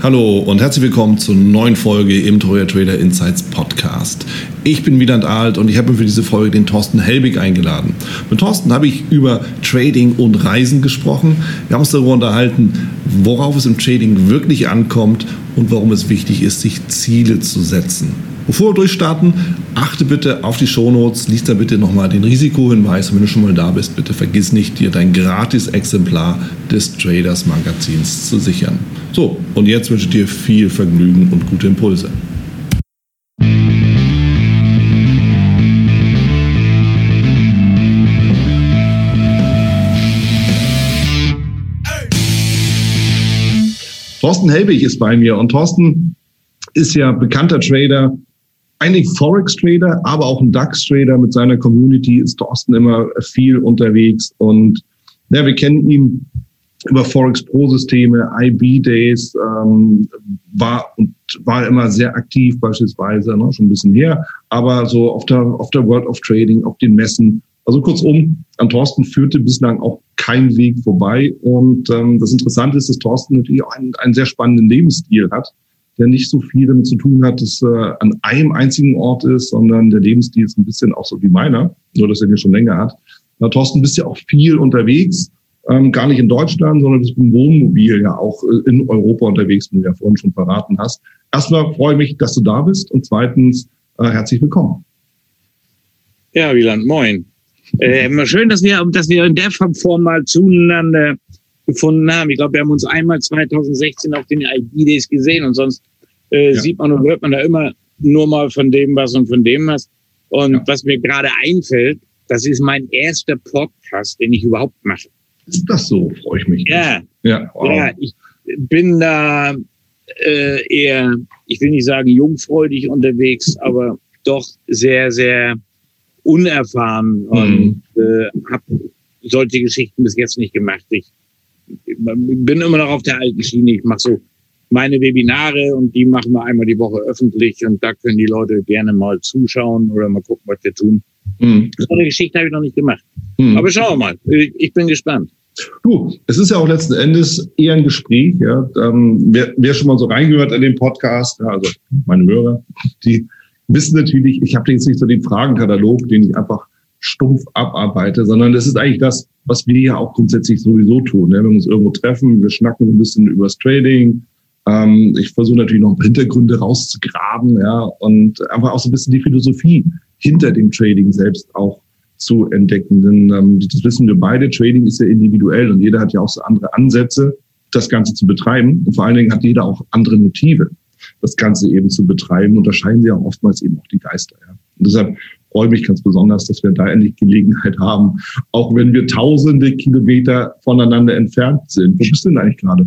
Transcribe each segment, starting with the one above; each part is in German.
Hallo und herzlich willkommen zur neuen Folge im Troja Trader Insights Podcast. Ich bin Wieland Alt und ich habe für diese Folge den Thorsten Helbig eingeladen. Mit Thorsten habe ich über Trading und Reisen gesprochen. Wir haben uns darüber unterhalten, worauf es im Trading wirklich ankommt und warum es wichtig ist, sich Ziele zu setzen. Bevor wir durchstarten, achte bitte auf die Shownotes, lies da bitte nochmal den Risikohinweis und wenn du schon mal da bist, bitte vergiss nicht, dir dein gratis Exemplar des Traders Magazins zu sichern. So, und jetzt wünsche ich dir viel Vergnügen und gute Impulse. Thorsten Helbig ist bei mir und Thorsten ist ja bekannter Trader, eigentlich Forex-Trader, aber auch ein DAX-Trader mit seiner Community ist Thorsten immer viel unterwegs und ja, wir kennen ihn über Forex Pro-Systeme, IB-Days, ähm, war und war immer sehr aktiv beispielsweise, ne, schon ein bisschen her, aber so auf der, auf der World of Trading, auf den Messen. Also kurzum, an Thorsten führte bislang auch kein Weg vorbei. Und ähm, das Interessante ist, dass Thorsten natürlich auch einen, einen sehr spannenden Lebensstil hat der nicht so viel damit zu tun hat, dass er an einem einzigen Ort ist, sondern der Lebensstil ist ein bisschen auch so wie meiner, nur dass er den schon länger hat. Na, Thorsten, bist ja auch viel unterwegs, ähm, gar nicht in Deutschland, sondern bist mit dem Wohnmobil ja auch äh, in Europa unterwegs, wie du ja vorhin schon verraten hast. Erstmal freue ich mich, dass du da bist und zweitens äh, herzlich willkommen. Ja, Wieland, moin. Äh, schön, dass wir, dass wir in der Form mal zueinander gefunden haben. Ich glaube, wir haben uns einmal 2016 auf den ID-Days gesehen und sonst äh, ja. sieht man und hört man da immer nur mal von dem was und von dem was. Und ja. was mir gerade einfällt, das ist mein erster Podcast, den ich überhaupt mache. Ist das so? Freue ich mich. Ja. Ja, wow. ja ich bin da äh, eher, ich will nicht sagen jungfreudig unterwegs, aber doch sehr, sehr unerfahren mhm. und äh, habe solche Geschichten bis jetzt nicht gemacht. Ich bin immer noch auf der alten Schiene. Ich mache so meine Webinare und die machen wir einmal die Woche öffentlich und da können die Leute gerne mal zuschauen oder mal gucken, was wir tun. Mhm. So eine Geschichte habe ich noch nicht gemacht. Mhm. Aber schauen wir mal. Ich bin gespannt. Du, es ist ja auch letzten Endes eher ein Gespräch. Ja. Ähm, wer, wer schon mal so reingehört in den Podcast, ja, also meine Hörer, die wissen natürlich, ich habe jetzt nicht so den Fragenkatalog, den ich einfach stumpf abarbeite, sondern das ist eigentlich das, was wir ja auch grundsätzlich sowieso tun. Ne? Wir uns irgendwo treffen, wir schnacken ein bisschen übers Trading. Ähm, ich versuche natürlich noch Hintergründe rauszugraben, ja, und einfach auch so ein bisschen die Philosophie hinter dem Trading selbst auch zu entdecken. Denn ähm, das wissen wir beide, Trading ist ja individuell und jeder hat ja auch so andere Ansätze, das Ganze zu betreiben. Und vor allen Dingen hat jeder auch andere Motive, das Ganze eben zu betreiben. Und da scheinen sie auch oftmals eben auch die Geister. Ja. Und deshalb freue mich ganz besonders, dass wir da endlich Gelegenheit haben, auch wenn wir tausende Kilometer voneinander entfernt sind. Wo bist du denn eigentlich gerade?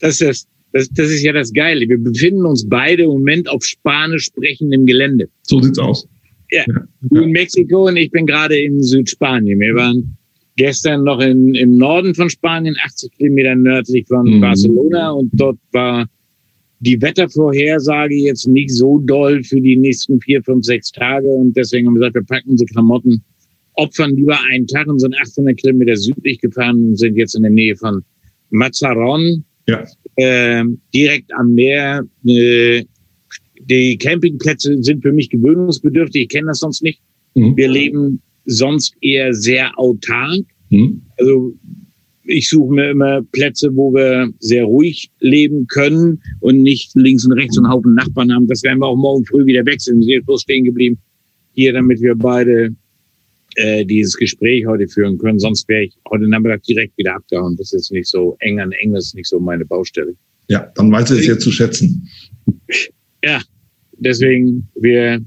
Das ist, das, das ist ja das Geile. Wir befinden uns beide im Moment auf spanisch sprechendem Gelände. So sieht's aus. Ja, in Mexiko und ich bin gerade in Südspanien. Wir waren gestern noch in, im Norden von Spanien, 80 Kilometer nördlich von mhm. Barcelona und dort war die Wettervorhersage jetzt nicht so doll für die nächsten vier, fünf, sechs Tage. Und deswegen haben wir gesagt, wir packen unsere Klamotten, opfern lieber einen Tag und sind 800 Kilometer südlich gefahren und sind jetzt in der Nähe von Mazaron, ja. äh, direkt am Meer. Äh, die Campingplätze sind für mich gewöhnungsbedürftig. Ich kenne das sonst nicht. Mhm. Wir leben sonst eher sehr autark. Mhm. Also ich suche mir immer Plätze, wo wir sehr ruhig leben können und nicht links und rechts einen Haufen Nachbarn haben. Das werden wir auch morgen früh wieder wechseln. Wir sind bloß stehen geblieben hier, damit wir beide äh, dieses Gespräch heute führen können. Sonst wäre ich heute Nachmittag direkt wieder abgehauen. Das ist nicht so eng an eng, das ist nicht so meine Baustelle. Ja, dann weiß ich es jetzt zu schätzen. Ja, deswegen, wir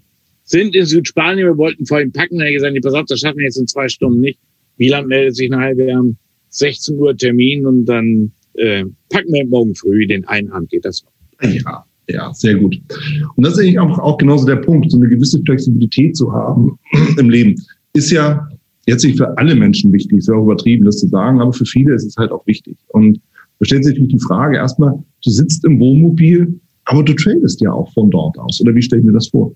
sind in Südspanien, wir wollten vorhin packen, er hat gesagt, pass auf, das schaffen wir jetzt in zwei Stunden nicht. Wieland meldet sich nachher, wir haben 16 Uhr Termin und dann äh, packen wir morgen früh den einen Abend, geht das noch. Ja, Ja, sehr gut. Und das ist eigentlich auch, auch genauso der Punkt, so eine gewisse Flexibilität zu haben im Leben. Ist ja jetzt nicht für alle Menschen wichtig, ist ja auch übertrieben, das zu sagen, aber für viele ist es halt auch wichtig. Und da stellt sich natürlich die Frage erstmal, du sitzt im Wohnmobil, aber du tradest ja auch von dort aus. Oder wie stelle ich mir das vor?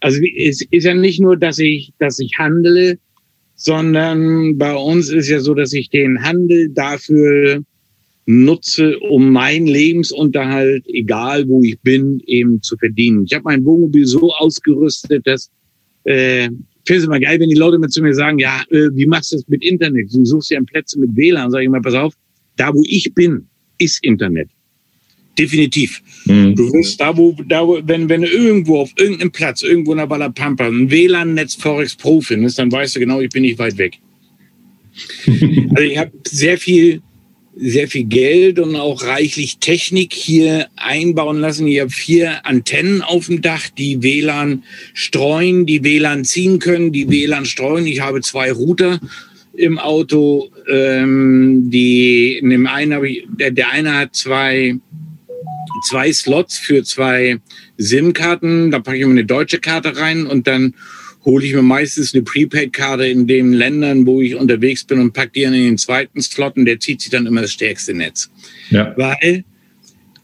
Also es ist ja nicht nur, dass ich, dass ich handle, sondern bei uns ist ja so, dass ich den Handel dafür nutze, um meinen Lebensunterhalt, egal wo ich bin, eben zu verdienen. Ich habe mein Wohnmobil so ausgerüstet, dass äh, finde es immer geil, wenn die Leute mal zu mir sagen, ja, äh, wie machst du das mit Internet? Du suchst ja Plätze mit WLAN. Sag ich mal, pass auf, da wo ich bin, ist Internet. Definitiv. Mhm. Du wirst da, wo, da wo, wenn, wenn du irgendwo auf irgendeinem Platz, irgendwo in der Wallapampa, ein WLAN-Netz Forex Pro findest, dann weißt du genau, ich bin nicht weit weg. also ich habe sehr viel sehr viel Geld und auch reichlich Technik hier einbauen lassen. Ich habe vier Antennen auf dem Dach, die WLAN streuen, die WLAN ziehen können, die WLAN streuen. Ich habe zwei Router im Auto. Ähm, die in dem einen habe ich, der, der eine hat zwei zwei Slots für zwei SIM-Karten. Da packe ich mir eine deutsche Karte rein und dann hole ich mir meistens eine Prepaid-Karte in den Ländern, wo ich unterwegs bin und packe die dann in den zweiten Slot und der zieht sich dann immer das stärkste Netz. Ja. Weil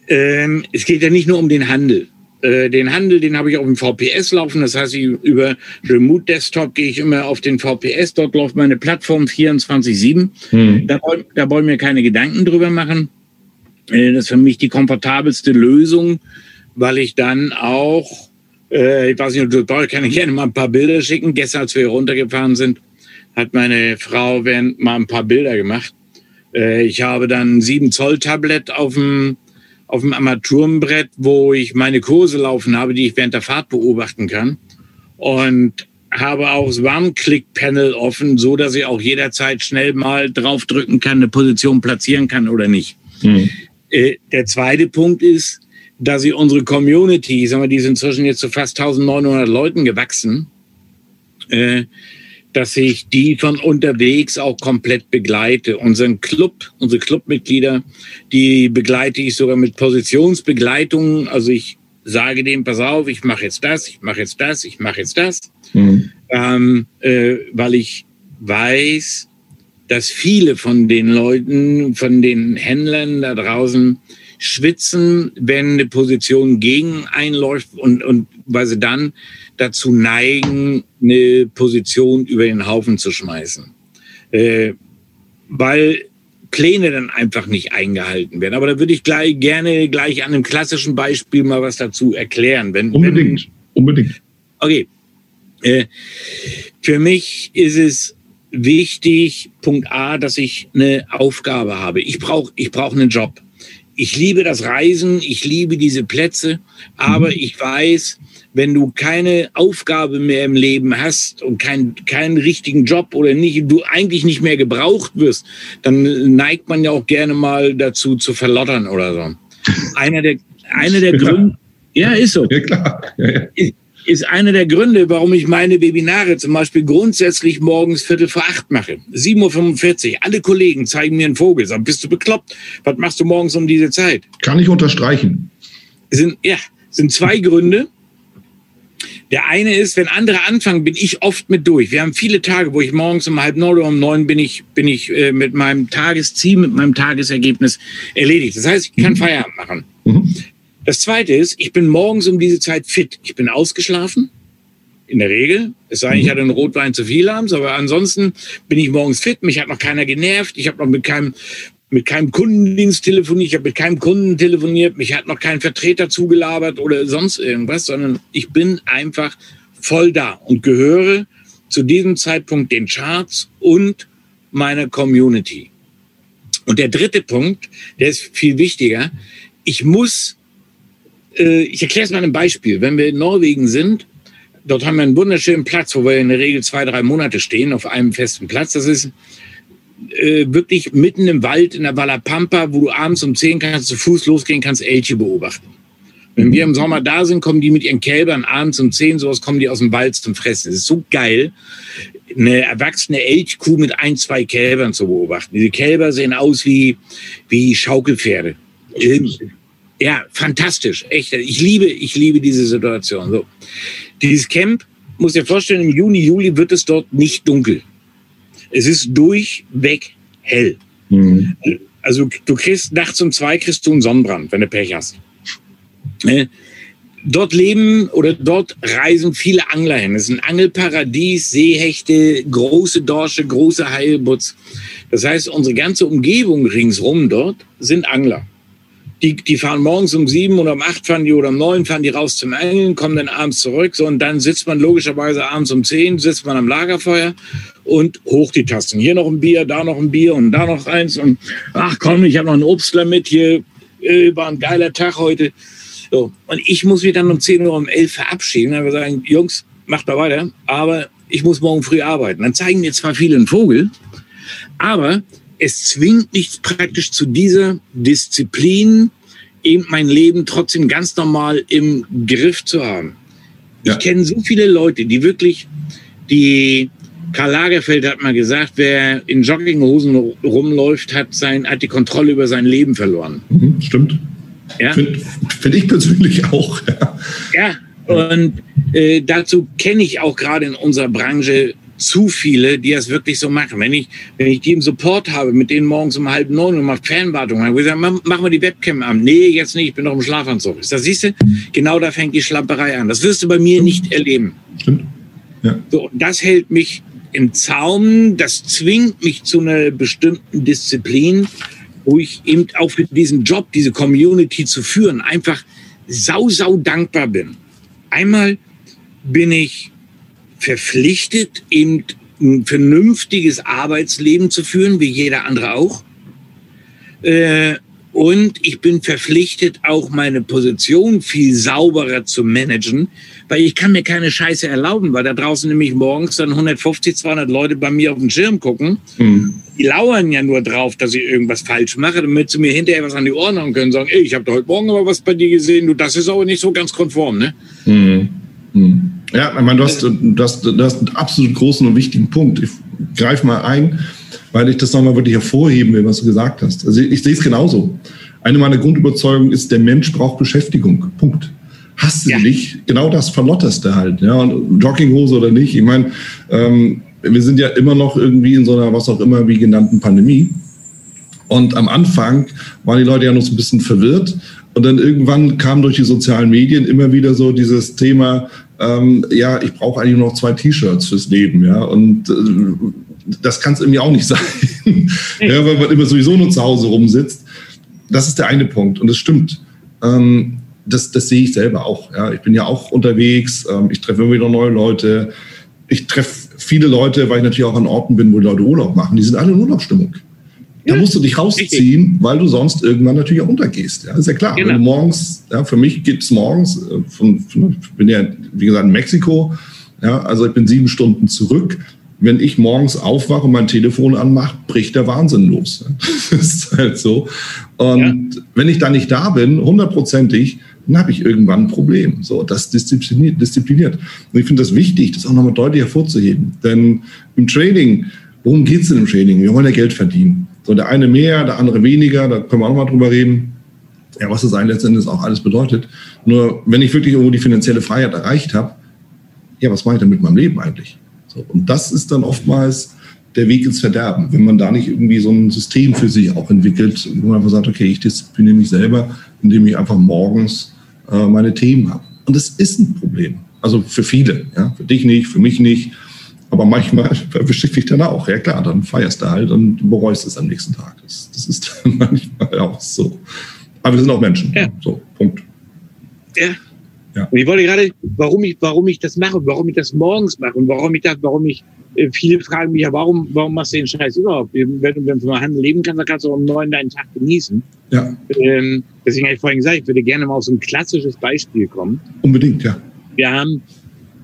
ähm, es geht ja nicht nur um den Handel. Äh, den Handel, den habe ich auf dem VPS laufen. Das heißt, ich, über Remote Desktop gehe ich immer auf den VPS. Dort läuft meine Plattform 24-7. Hm. Da, da wollen wir keine Gedanken drüber machen. Äh, das ist für mich die komfortabelste Lösung, weil ich dann auch äh, ich weiß nicht, du kann ich gerne mal ein paar Bilder schicken. Gestern, als wir hier runtergefahren sind, hat meine Frau während mal ein paar Bilder gemacht. Äh, ich habe dann ein 7 Zoll Tablet auf dem auf dem Armaturenbrett, wo ich meine Kurse laufen habe, die ich während der Fahrt beobachten kann. Und habe auch das One-Click-Panel offen, so dass ich auch jederzeit schnell mal draufdrücken kann, eine Position platzieren kann oder nicht. Mhm. Äh, der zweite Punkt ist, dass sie unsere Community, sagen wir, die sind inzwischen jetzt zu fast 1900 Leuten gewachsen, äh, dass ich die von unterwegs auch komplett begleite. Unseren Club, unsere Clubmitglieder, die begleite ich sogar mit Positionsbegleitung. Also ich sage dem, pass auf, ich mache jetzt das, ich mache jetzt das, ich mache jetzt das, mhm. ähm, äh, weil ich weiß, dass viele von den Leuten, von den Händlern da draußen schwitzen, wenn eine Position gegen einläuft und, und weil sie dann dazu neigen, eine Position über den Haufen zu schmeißen. Äh, weil Pläne dann einfach nicht eingehalten werden. Aber da würde ich gleich, gerne gleich an einem klassischen Beispiel mal was dazu erklären. Wenn, unbedingt, wenn, unbedingt. Okay. Äh, für mich ist es wichtig, Punkt A, dass ich eine Aufgabe habe. Ich brauche ich brauch einen Job ich liebe das Reisen, ich liebe diese Plätze, aber mhm. ich weiß, wenn du keine Aufgabe mehr im Leben hast und kein, keinen richtigen Job oder nicht, du eigentlich nicht mehr gebraucht wirst, dann neigt man ja auch gerne mal dazu zu verlottern oder so. Einer der, einer der Gründe, ja, ist so. Ja, klar. Ja, ja ist einer der Gründe, warum ich meine Webinare zum Beispiel grundsätzlich morgens Viertel vor acht mache. 7.45 Uhr. Alle Kollegen zeigen mir einen Vogel. Sagen, bist du bekloppt? Was machst du morgens um diese Zeit? Kann ich unterstreichen. Sind, ja, sind zwei Gründe. Der eine ist, wenn andere anfangen, bin ich oft mit durch. Wir haben viele Tage, wo ich morgens um halb neun oder um neun bin ich, bin ich äh, mit meinem Tagesziel, mit meinem Tagesergebnis erledigt. Das heißt, ich kann mhm. Feierabend machen. Mhm. Das zweite ist, ich bin morgens um diese Zeit fit. Ich bin ausgeschlafen. In der Regel. Es sei denn, ich mhm. hatte einen Rotwein zu viel abends, aber ansonsten bin ich morgens fit. Mich hat noch keiner genervt. Ich habe noch mit keinem, mit keinem Kundendienst telefoniert. Ich habe mit keinem Kunden telefoniert. Mich hat noch kein Vertreter zugelabert oder sonst irgendwas, sondern ich bin einfach voll da und gehöre zu diesem Zeitpunkt den Charts und meiner Community. Und der dritte Punkt, der ist viel wichtiger. Ich muss äh, ich erkläre es mal einem Beispiel. Wenn wir in Norwegen sind, dort haben wir einen wunderschönen Platz, wo wir in der Regel zwei, drei Monate stehen, auf einem festen Platz. Das ist äh, wirklich mitten im Wald in der Wallapampa, wo du abends um zehn kannst zu Fuß losgehen kannst, Elche beobachten. Wenn wir im Sommer da sind, kommen die mit ihren Kälbern abends um zehn, sowas kommen die aus dem Wald zum Fressen. Es ist so geil, eine erwachsene Elchkuh mit ein, zwei Kälbern zu beobachten. Diese Kälber sehen aus wie, wie Schaukelpferde. Ja, fantastisch. Echt. Ich liebe, ich liebe diese Situation. So. Dieses Camp, muss dir vorstellen, im Juni, Juli wird es dort nicht dunkel. Es ist durchweg hell. Mhm. Also du kriegst nachts um zwei kriegst du einen Sonnenbrand, wenn du Pech hast. Äh, dort leben oder dort reisen viele Angler hin. Es ist ein Angelparadies, Seehechte, große Dorsche, große Heilbutz. Das heißt, unsere ganze Umgebung ringsrum dort sind Angler. Die, die fahren morgens um sieben oder um acht fahren die oder um neun fahren die raus zum Angeln, kommen dann abends zurück. So, und dann sitzt man logischerweise abends um zehn, sitzt man am Lagerfeuer und hoch die Tasten. Hier noch ein Bier, da noch ein Bier und da noch eins. Und ach komm, ich habe noch einen Obstler mit. Hier äh, war ein geiler Tag heute. So, und ich muss mich dann um 10 Uhr um 11 verabschieden. Dann wir sagen, Jungs, macht mal weiter, aber ich muss morgen früh arbeiten. Dann zeigen mir zwar viele einen Vogel, aber es zwingt mich praktisch zu dieser Disziplin, eben mein Leben trotzdem ganz normal im Griff zu haben. Ja. Ich kenne so viele Leute, die wirklich, die Karl Lagerfeld hat mal gesagt, wer in Jogginghosen rumläuft, hat, sein, hat die Kontrolle über sein Leben verloren. Mhm, stimmt. Ja? Finde find ich persönlich auch. Ja, ja und äh, dazu kenne ich auch gerade in unserer Branche zu viele, die das wirklich so machen. Wenn ich, wenn ich die im Support habe, mit denen morgens um halb neun und mal Fernwartung habe, gesagt, mach mal die Webcam an. Nee, jetzt nicht, ich bin noch im Schlafanzug. Das siehst du, genau da fängt die Schlamperei an. Das wirst du bei mir nicht erleben. Stimmt. Ja. So, das hält mich im Zaum, das zwingt mich zu einer bestimmten Disziplin, wo ich eben auch für diesen Job, diese Community zu führen, einfach sau, sau dankbar bin. Einmal bin ich verpflichtet, eben ein vernünftiges Arbeitsleben zu führen, wie jeder andere auch. Äh, und ich bin verpflichtet, auch meine Position viel sauberer zu managen, weil ich kann mir keine Scheiße erlauben, weil da draußen nämlich morgens dann 150, 200 Leute bei mir auf den Schirm gucken. Mhm. Die lauern ja nur drauf, dass ich irgendwas falsch mache, damit sie mir hinterher was an die Ohren haben können, sagen, ich habe heute Morgen aber was bei dir gesehen, du, das ist aber nicht so ganz konform, ne? Mhm. Mhm. Ja, ich meine, du hast, du, hast, du hast einen absolut großen und wichtigen Punkt. Ich greife mal ein, weil ich das nochmal wirklich hervorheben will, was du gesagt hast. Also ich, ich sehe es genauso. Eine meiner Grundüberzeugungen ist, der Mensch braucht Beschäftigung. Punkt. Hast du ja. nicht, genau das verlotterst du halt. Ja? Und Jogginghose oder nicht. Ich meine, ähm, wir sind ja immer noch irgendwie in so einer, was auch immer, wie genannten Pandemie. Und am Anfang waren die Leute ja noch so ein bisschen verwirrt. Und dann irgendwann kam durch die sozialen Medien immer wieder so dieses Thema, ähm, ja, ich brauche eigentlich nur noch zwei T-Shirts fürs Leben, ja. Und äh, das kann es irgendwie auch nicht sein, ja, weil man immer sowieso nur zu Hause rumsitzt. Das ist der eine Punkt und das stimmt. Ähm, das, das sehe ich selber auch. Ja. Ich bin ja auch unterwegs, ähm, ich treffe immer wieder neue Leute. Ich treffe viele Leute, weil ich natürlich auch an Orten bin, wo Leute Urlaub machen. Die sind alle in Urlaubsstimmung. Da musst du dich rausziehen, weil du sonst irgendwann natürlich auch untergehst. Ja, ist ja klar. Genau. Wenn du morgens, ja, für mich geht es morgens, äh, von, von, ich bin ja, wie gesagt, in Mexiko, ja, also ich bin sieben Stunden zurück. Wenn ich morgens aufwache und mein Telefon anmache, bricht der Wahnsinn los. Das ist halt so. Und ja. wenn ich da nicht da bin, hundertprozentig, dann habe ich irgendwann ein Problem. So, das diszipliniert. diszipliniert. Und ich finde das wichtig, das auch nochmal deutlich hervorzuheben. Denn im Trading, worum geht es denn im Trading? Wir wollen ja Geld verdienen. So, der eine mehr, der andere weniger, da können wir auch mal drüber reden. Ja, was das eigentlich letztendlich auch alles bedeutet. Nur, wenn ich wirklich irgendwo die finanzielle Freiheit erreicht habe, ja, was mache ich dann mit meinem Leben eigentlich? So, und das ist dann oftmals der Weg ins Verderben, wenn man da nicht irgendwie so ein System für sich auch entwickelt, wo man einfach sagt, okay, ich diszipliniere mich selber, indem ich einfach morgens äh, meine Themen habe. Und das ist ein Problem. Also für viele, ja, für dich nicht, für mich nicht. Aber manchmal erwischt dich dann auch. Ja klar, dann feierst du halt und bereust es am nächsten Tag. Das, das ist dann manchmal auch so. Aber wir sind auch Menschen. Ja. So, Punkt. Ja. ja. Und ich wollte gerade, warum ich, warum ich das mache, warum ich das morgens mache und warum ich das, warum ich, äh, viele fragen mich ja, warum, warum machst du den Scheiß überhaupt? Wenn, du von Handel leben kannst, dann kannst du um neun deinen Tag genießen. Ja. Ähm, deswegen habe ich vorhin gesagt, ich würde gerne mal auf so ein klassisches Beispiel kommen. Unbedingt, ja. Wir haben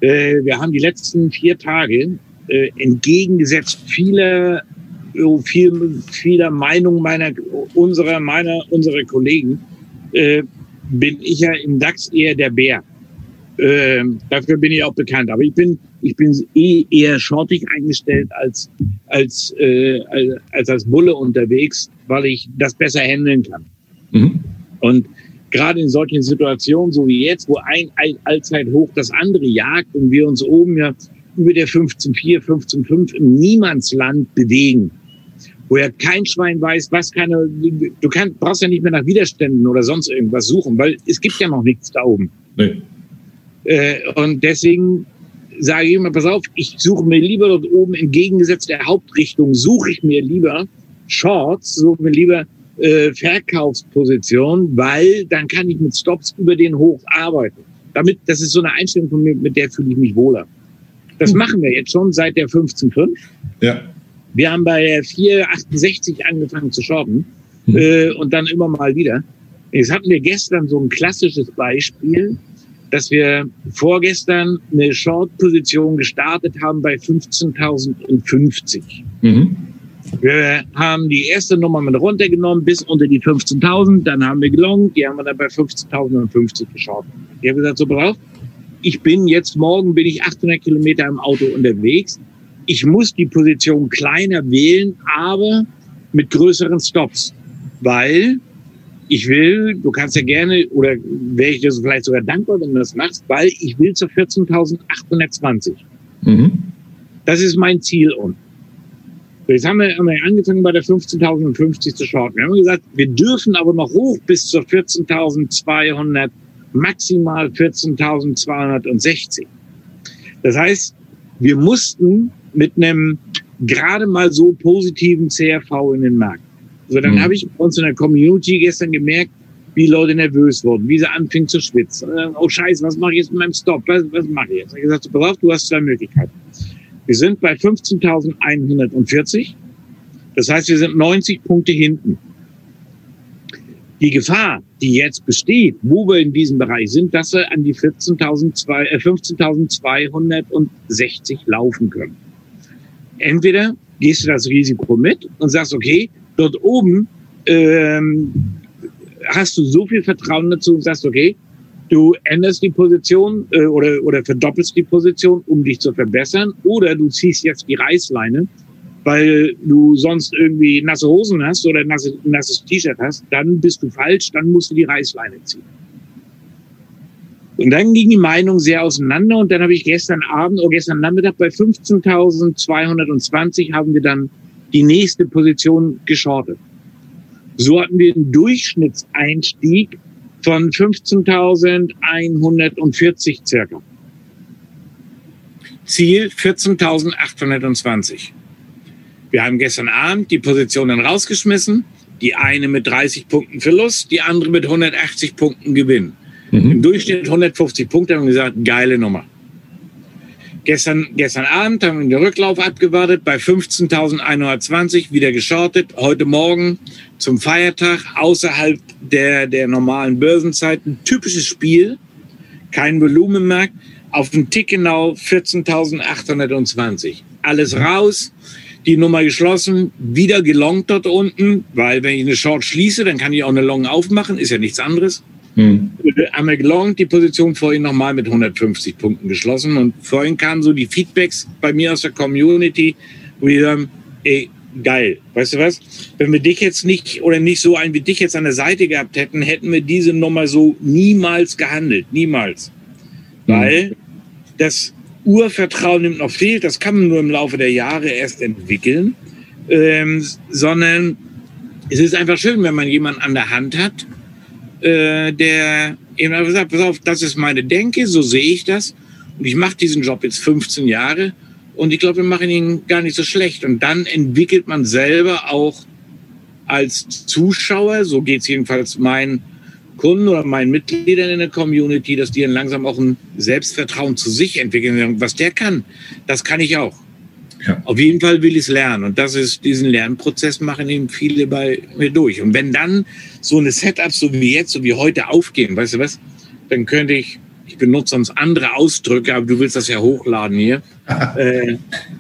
äh, wir haben die letzten vier Tage äh, entgegengesetzt vieler viel, vieler Meinung meiner, unserer, meiner, unserer Kollegen, äh, bin ich ja im DAX eher der Bär. Äh, dafür bin ich auch bekannt. Aber ich bin, ich bin eh eher shortig eingestellt als, als, äh, als als Bulle unterwegs, weil ich das besser handeln kann. Mhm. Und gerade in solchen Situationen, so wie jetzt, wo ein Allzeithoch das andere jagt und wir uns oben ja über der 15.4, 15.5 im Niemandsland bewegen, wo ja kein Schwein weiß, was keine, du kannst, brauchst ja nicht mehr nach Widerständen oder sonst irgendwas suchen, weil es gibt ja noch nichts da oben. Nee. Äh, und deswegen sage ich immer, pass auf, ich suche mir lieber dort oben entgegengesetzt der Hauptrichtung, suche ich mir lieber Shorts, suche mir lieber äh, Verkaufsposition, weil dann kann ich mit Stops über den Hoch arbeiten. Damit, das ist so eine Einstellung von mir, mit der fühle ich mich wohler. Das mhm. machen wir jetzt schon seit der 15.5. Ja. Wir haben bei der 4,68 angefangen zu shorten mhm. äh, und dann immer mal wieder. Jetzt hatten wir gestern so ein klassisches Beispiel, dass wir vorgestern eine Short-Position gestartet haben bei 15.050. Mhm. Wir haben die erste Nummer mit runtergenommen bis unter die 15.000. Dann haben wir gelongt, die haben wir dann bei 15.050 geschaut. Ich habe gesagt, so brav, ich bin jetzt morgen bin ich 800 Kilometer im Auto unterwegs. Ich muss die Position kleiner wählen, aber mit größeren Stops, weil ich will, du kannst ja gerne, oder wäre ich dir vielleicht sogar dankbar, wenn du das machst, weil ich will zur 14.820. Mhm. Das ist mein Ziel und Jetzt haben wir, haben wir angefangen bei der 15.050 zu shorten. Wir haben gesagt, wir dürfen aber noch hoch bis zur 14.200, maximal 14.260. Das heißt, wir mussten mit einem gerade mal so positiven CRV in den Markt. So, dann mhm. habe ich bei uns in der Community gestern gemerkt, wie Leute nervös wurden, wie sie anfingen zu schwitzen. Oh Scheiße, was mache ich jetzt mit meinem Stop? Was, was mache ich jetzt? Ich habe gesagt, pass auf, du hast zwei Möglichkeiten. Wir sind bei 15.140. Das heißt, wir sind 90 Punkte hinten. Die Gefahr, die jetzt besteht, wo wir in diesem Bereich sind, dass wir an die 15.260 äh, laufen können. Entweder gehst du das Risiko mit und sagst, okay, dort oben ähm, hast du so viel Vertrauen dazu und sagst, okay, du änderst die Position äh, oder, oder verdoppelst die Position, um dich zu verbessern, oder du ziehst jetzt die Reißleine, weil du sonst irgendwie nasse Hosen hast oder nasse, nasses T-Shirt hast, dann bist du falsch, dann musst du die Reißleine ziehen. Und dann ging die Meinung sehr auseinander und dann habe ich gestern Abend oder gestern Nachmittag bei 15.220 haben wir dann die nächste Position geschortet. So hatten wir einen Durchschnittseinstieg von 15.140 circa. Ziel 14.820. Wir haben gestern Abend die Positionen rausgeschmissen. Die eine mit 30 Punkten Verlust, die andere mit 180 Punkten Gewinn. Mhm. Im Durchschnitt 150 Punkte haben wir gesagt, geile Nummer. Gestern, gestern Abend haben wir den Rücklauf abgewartet bei 15.120, wieder geschortet. Heute Morgen zum Feiertag außerhalb der, der normalen Börsenzeiten. Typisches Spiel, kein Volumenmarkt, auf den Tick genau 14.820. Alles raus, die Nummer geschlossen, wieder gelongt dort unten, weil wenn ich eine Short schließe, dann kann ich auch eine Long aufmachen, ist ja nichts anderes. Hm. Einmal gelongt, die Position vorhin nochmal mit 150 Punkten geschlossen. Und vorhin kamen so die Feedbacks bei mir aus der Community, wo die sagen, ey, geil. Weißt du was? Wenn wir dich jetzt nicht oder nicht so einen wie dich jetzt an der Seite gehabt hätten, hätten wir diese Nummer so niemals gehandelt. Niemals. Hm. Weil das Urvertrauen nimmt noch fehlt. Das kann man nur im Laufe der Jahre erst entwickeln. Ähm, sondern es ist einfach schön, wenn man jemanden an der Hand hat, äh, der eben gesagt, pass auf, das ist meine Denke, so sehe ich das. Und ich mache diesen Job jetzt 15 Jahre und ich glaube, wir machen ihn gar nicht so schlecht. Und dann entwickelt man selber auch als Zuschauer, so geht es jedenfalls meinen Kunden oder meinen Mitgliedern in der Community, dass die dann langsam auch ein Selbstvertrauen zu sich entwickeln. Was der kann, das kann ich auch. Ja. Auf jeden Fall will ich es lernen. Und das ist, diesen Lernprozess machen eben viele bei mir durch. Und wenn dann so eine Setups, so wie jetzt, so wie heute aufgehen, weißt du was, dann könnte ich, ich benutze sonst andere Ausdrücke, aber du willst das ja hochladen hier, äh,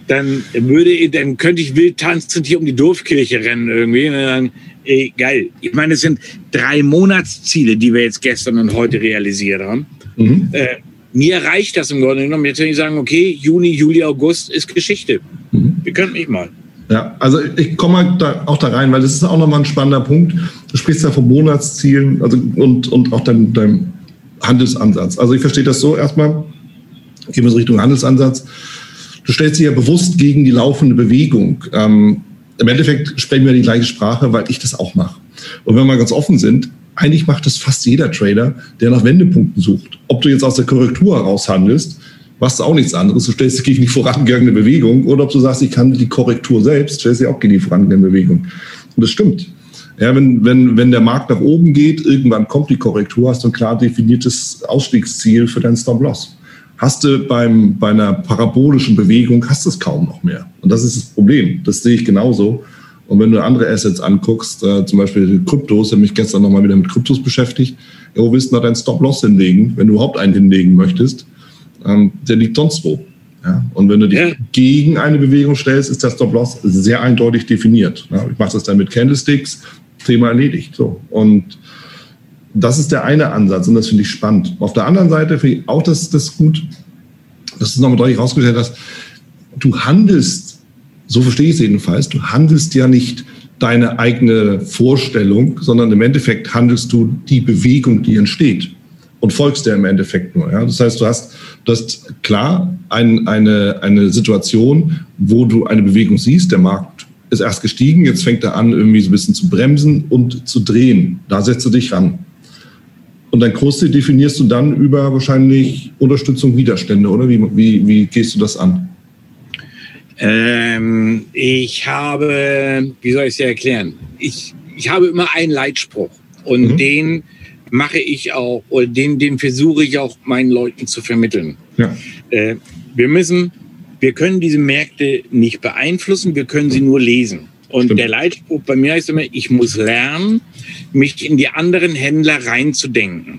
dann würde, dann könnte ich wild tanzend hier um die Dorfkirche rennen irgendwie. Und dann, ey, geil. Ich meine, es sind drei Monatsziele, die wir jetzt gestern und heute realisiert haben. Mhm. Äh, mir reicht das im Grunde genommen. Jetzt wenn ich sagen, okay, Juni, Juli, August ist Geschichte. Mhm. Wir können mich mal. Ja, also ich komme da auch da rein, weil das ist auch nochmal ein spannender Punkt. du sprichst ja von Monatszielen also, und, und auch deinem, deinem Handelsansatz. Also ich verstehe das so erstmal, gehen wir so Richtung Handelsansatz. Du stellst dich ja bewusst gegen die laufende Bewegung. Ähm, Im Endeffekt sprechen wir die gleiche Sprache, weil ich das auch mache. Und wenn wir ganz offen sind, eigentlich macht das fast jeder Trader, der nach Wendepunkten sucht. Ob du jetzt aus der Korrektur heraus handelst, machst du auch nichts anderes. Du stellst dich gegen die vorangegangene Bewegung. Oder ob du sagst, ich kann die Korrektur selbst, stellst dich auch gegen die vorangegangene Bewegung. Und das stimmt. Ja, wenn, wenn, wenn der Markt nach oben geht, irgendwann kommt die Korrektur, hast du ein klar definiertes Ausstiegsziel für deinen Stop-Loss. Hast du beim, bei einer parabolischen Bewegung, hast du es kaum noch mehr. Und das ist das Problem. Das sehe ich genauso. Und wenn du andere Assets anguckst, äh, zum Beispiel Kryptos, ich habe mich gestern nochmal wieder mit Kryptos beschäftigt, ja, wo willst du noch deinen Stop-Loss hinlegen, wenn du überhaupt einen hinlegen möchtest? Ähm, der liegt sonst wo. Ja? Und wenn du dich ja. gegen eine Bewegung stellst, ist der Stop-Loss sehr eindeutig definiert. Ja? Ich mache das dann mit Candlesticks, Thema erledigt. So. Und das ist der eine Ansatz und das finde ich spannend. Auf der anderen Seite finde ich auch das, das gut, dass du nochmal deutlich rausgestellt hast, du handelst, so verstehe ich es jedenfalls, du handelst ja nicht deine eigene Vorstellung, sondern im Endeffekt handelst du die Bewegung, die entsteht und folgst der im Endeffekt nur. Ja? Das heißt, du hast, du hast klar ein, eine, eine Situation, wo du eine Bewegung siehst, der Markt ist erst gestiegen, jetzt fängt er an, irgendwie so ein bisschen zu bremsen und zu drehen. Da setzt du dich ran. Und dein Kursziel definierst du dann über wahrscheinlich Unterstützung, Widerstände, oder? Wie, wie, wie gehst du das an? Ähm, ich habe, wie soll ich es dir erklären? Ich, ich habe immer einen Leitspruch und mhm. den mache ich auch, oder den, den versuche ich auch meinen Leuten zu vermitteln. Ja. Äh, wir müssen wir können diese Märkte nicht beeinflussen, wir können sie nur lesen. Und Stimmt. der Leitspruch bei mir heißt immer, ich muss lernen, mich in die anderen Händler reinzudenken.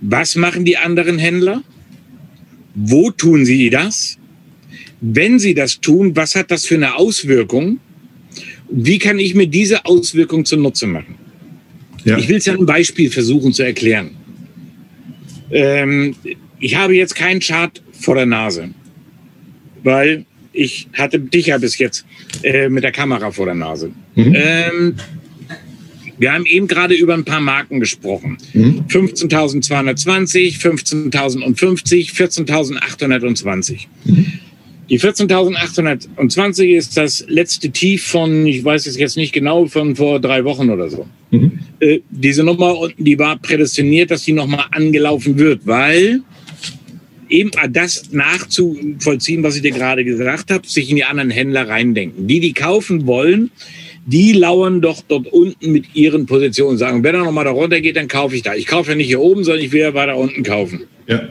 Was machen die anderen Händler? Wo tun sie das? Wenn sie das tun, was hat das für eine Auswirkung? Wie kann ich mir diese Auswirkung zunutze machen? Ja. Ich will es ja ein Beispiel versuchen zu erklären. Ähm, ich habe jetzt keinen Chart vor der Nase weil ich hatte dich ja bis jetzt äh, mit der Kamera vor der Nase. Mhm. Ähm, wir haben eben gerade über ein paar Marken gesprochen. Mhm. 15.220, 15.050, 14.820. Mhm. Die 14.820 ist das letzte Tief von, ich weiß es jetzt nicht genau, von vor drei Wochen oder so. Mhm. Äh, diese Nummer unten, die war prädestiniert, dass die nochmal angelaufen wird, weil eben das nachzuvollziehen, was ich dir gerade gesagt habe, sich in die anderen Händler reindenken. Die, die kaufen wollen, die lauern doch dort unten mit ihren Positionen, sagen, wenn er nochmal da runter geht, dann kaufe ich da. Ich kaufe ja nicht hier oben, sondern ich will ja weiter unten kaufen. Ja.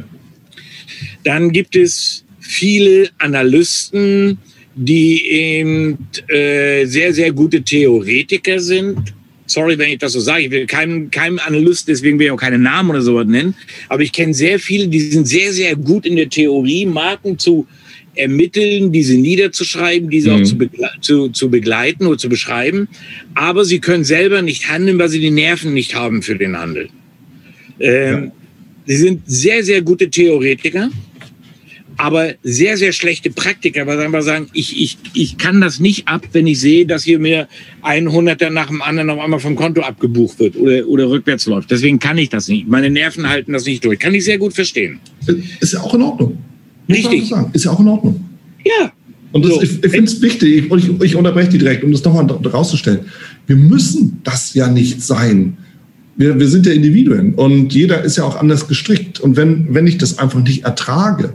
Dann gibt es viele Analysten, die eben äh, sehr, sehr gute Theoretiker sind sorry, wenn ich das so sage, ich will keinem, keinem Analyst, deswegen will ich auch keine Namen oder sowas nennen, aber ich kenne sehr viele, die sind sehr, sehr gut in der Theorie, Marken zu ermitteln, diese niederzuschreiben, diese mhm. auch zu, begle zu, zu begleiten oder zu beschreiben, aber sie können selber nicht handeln, weil sie die Nerven nicht haben für den Handel. Ähm, ja. Sie sind sehr, sehr gute Theoretiker aber sehr, sehr schlechte Praktiker, weil einfach sagen, ich, ich, ich kann das nicht ab, wenn ich sehe, dass hier mir ein Hunderter nach dem anderen auf einmal vom Konto abgebucht wird oder, oder rückwärts läuft. Deswegen kann ich das nicht. Meine Nerven halten das nicht durch. Kann ich sehr gut verstehen. Ist ja auch in Ordnung. Richtig. Ist ja auch in Ordnung. Ja. Und das, so. ich, ich finde es wichtig, ich, ich unterbreche die direkt, um das nochmal rauszustellen. Wir müssen das ja nicht sein. Wir, wir sind ja Individuen und jeder ist ja auch anders gestrickt. Und wenn, wenn ich das einfach nicht ertrage,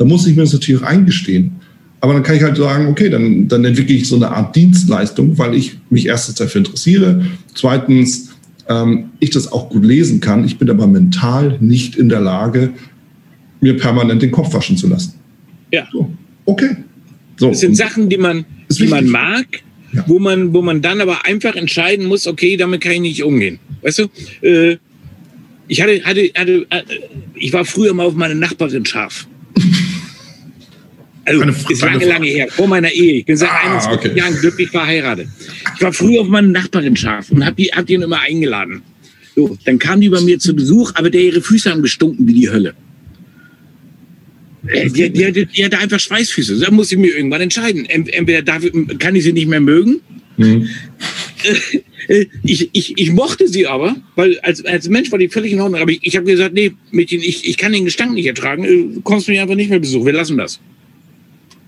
dann muss ich mir das natürlich auch eingestehen. Aber dann kann ich halt sagen, okay, dann, dann entwickle ich so eine Art Dienstleistung, weil ich mich erstens dafür interessiere, zweitens ähm, ich das auch gut lesen kann. Ich bin aber mental nicht in der Lage, mir permanent den Kopf waschen zu lassen. Ja. So, okay. So, das sind Sachen, die man, die man mag, ja. wo, man, wo man dann aber einfach entscheiden muss, okay, damit kann ich nicht umgehen. Weißt du, äh, ich hatte, hatte, hatte, äh, ich war früher mal auf meine Nachbarin scharf. Also, eine, ist lange, lange her, vor meiner Ehe. Ich bin seit ah, 21 okay. Jahren glücklich verheiratet. Ich war früher auf meine Nachbarin scharf und hab die, hab die immer eingeladen. So, dann kam die bei mir zu Besuch, aber der ihre Füße haben gestunken wie die Hölle. Äh, die, die, die, die hatte einfach Schweißfüße. Da muss ich mir irgendwann entscheiden. Entweder darf, kann ich sie nicht mehr mögen mhm. äh, ich, ich, ich mochte sie aber, weil als, als Mensch war die völlig in Ordnung. Aber ich, ich habe gesagt, nee, Mädchen, ich, ich kann den Gestank nicht ertragen. Du äh, kommst mich einfach nicht mehr besuchen. Wir lassen das.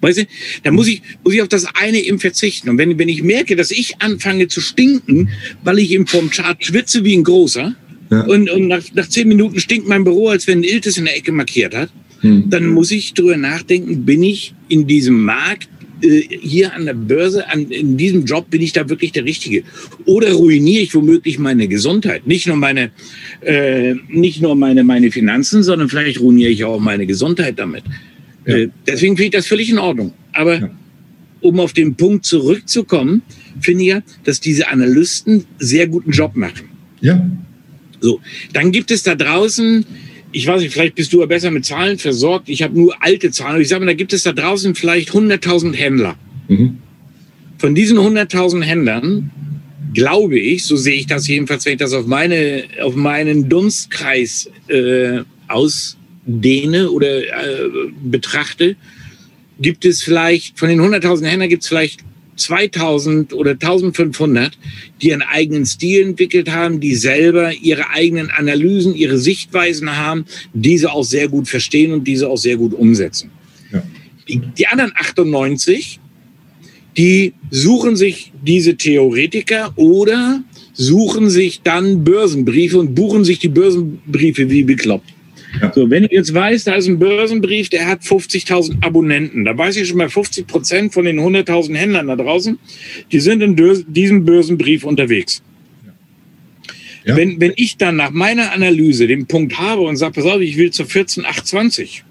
Weißt du, da muss ich, muss ich auf das eine eben verzichten. Und wenn, wenn ich merke, dass ich anfange zu stinken, weil ich eben vom Chart schwitze wie ein großer, ja. und, und nach, nach zehn Minuten stinkt mein Büro, als wenn ein Iltis in der Ecke markiert hat, hm. dann muss ich drüber nachdenken, bin ich in diesem Markt äh, hier an der Börse, an, in diesem Job bin ich da wirklich der Richtige? Oder ruiniere ich womöglich meine Gesundheit? Nicht nur meine, äh, nicht nur meine, meine Finanzen, sondern vielleicht ruiniere ich auch meine Gesundheit damit. Ja. Äh, deswegen finde ich das völlig in Ordnung. Aber ja. um auf den Punkt zurückzukommen, finde ich ja, dass diese Analysten sehr guten Job machen. Ja. So, dann gibt es da draußen ich weiß nicht, vielleicht bist du ja besser mit Zahlen versorgt. Ich habe nur alte Zahlen. Ich sage mal, da gibt es da draußen vielleicht 100.000 Händler. Mhm. Von diesen 100.000 Händlern glaube ich, so sehe ich das jedenfalls, wenn ich das auf, meine, auf meinen Dunstkreis äh, ausdehne oder äh, betrachte, gibt es vielleicht, von den 100.000 Händlern gibt es vielleicht 2000 oder 1500, die einen eigenen Stil entwickelt haben, die selber ihre eigenen Analysen, ihre Sichtweisen haben, diese auch sehr gut verstehen und diese auch sehr gut umsetzen. Ja. Die, die anderen 98, die suchen sich diese Theoretiker oder suchen sich dann Börsenbriefe und buchen sich die Börsenbriefe wie bekloppt. Ja. So, wenn ich jetzt weiß, da ist ein Börsenbrief, der hat 50.000 Abonnenten, da weiß ich schon mal 50 Prozent von den 100.000 Händlern da draußen, die sind in diesem Börsenbrief unterwegs. Ja. Wenn, wenn ich dann nach meiner Analyse den Punkt habe und sage, pass auf, ich will zur 14820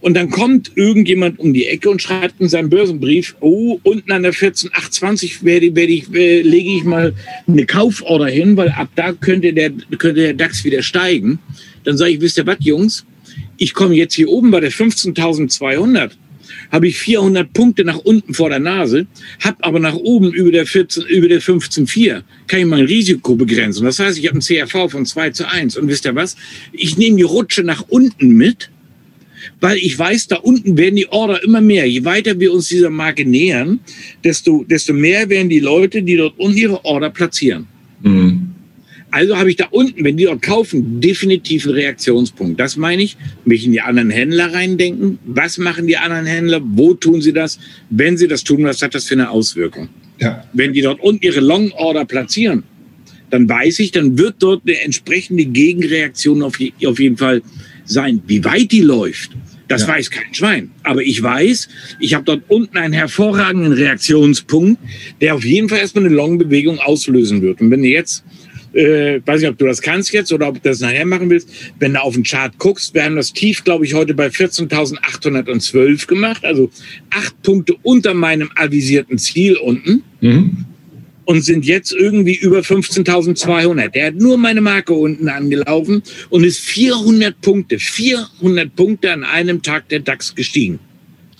und dann kommt irgendjemand um die Ecke und schreibt in seinem Börsenbrief, oh, unten an der 14820 werde, werde ich, äh, lege ich mal eine Kauforder hin, weil ab da könnte der, könnte der DAX wieder steigen. Dann sage ich, wisst ihr was, Jungs? Ich komme jetzt hier oben bei der 15.200 habe ich 400 Punkte nach unten vor der Nase, habe aber nach oben über der, 14, über der 15,4 kann ich mein Risiko begrenzen. Das heißt, ich habe ein CRV von 2 zu 1. Und wisst ihr was? Ich nehme die Rutsche nach unten mit, weil ich weiß, da unten werden die Order immer mehr. Je weiter wir uns dieser Marke nähern, desto, desto mehr werden die Leute, die dort unten ihre Order platzieren. Mhm. Also habe ich da unten, wenn die dort kaufen, definitiv einen Reaktionspunkt. Das meine ich, mich in die anderen Händler reindenken. Was machen die anderen Händler? Wo tun sie das? Wenn sie das tun, was hat das für eine Auswirkung? Ja. Wenn die dort unten ihre Long Order platzieren, dann weiß ich, dann wird dort eine entsprechende Gegenreaktion auf, auf jeden Fall sein. Wie weit die läuft, das ja. weiß kein Schwein. Aber ich weiß, ich habe dort unten einen hervorragenden Reaktionspunkt, der auf jeden Fall erstmal eine Long-Bewegung auslösen wird. Und wenn du jetzt äh, weiß nicht, ob du das kannst jetzt oder ob du das nachher machen willst, wenn du auf den Chart guckst, wir haben das Tief, glaube ich, heute bei 14.812 gemacht, also acht Punkte unter meinem avisierten Ziel unten. Mhm. Und sind jetzt irgendwie über 15.200. Der hat nur meine Marke unten angelaufen und ist 400 Punkte, 400 Punkte an einem Tag der DAX gestiegen.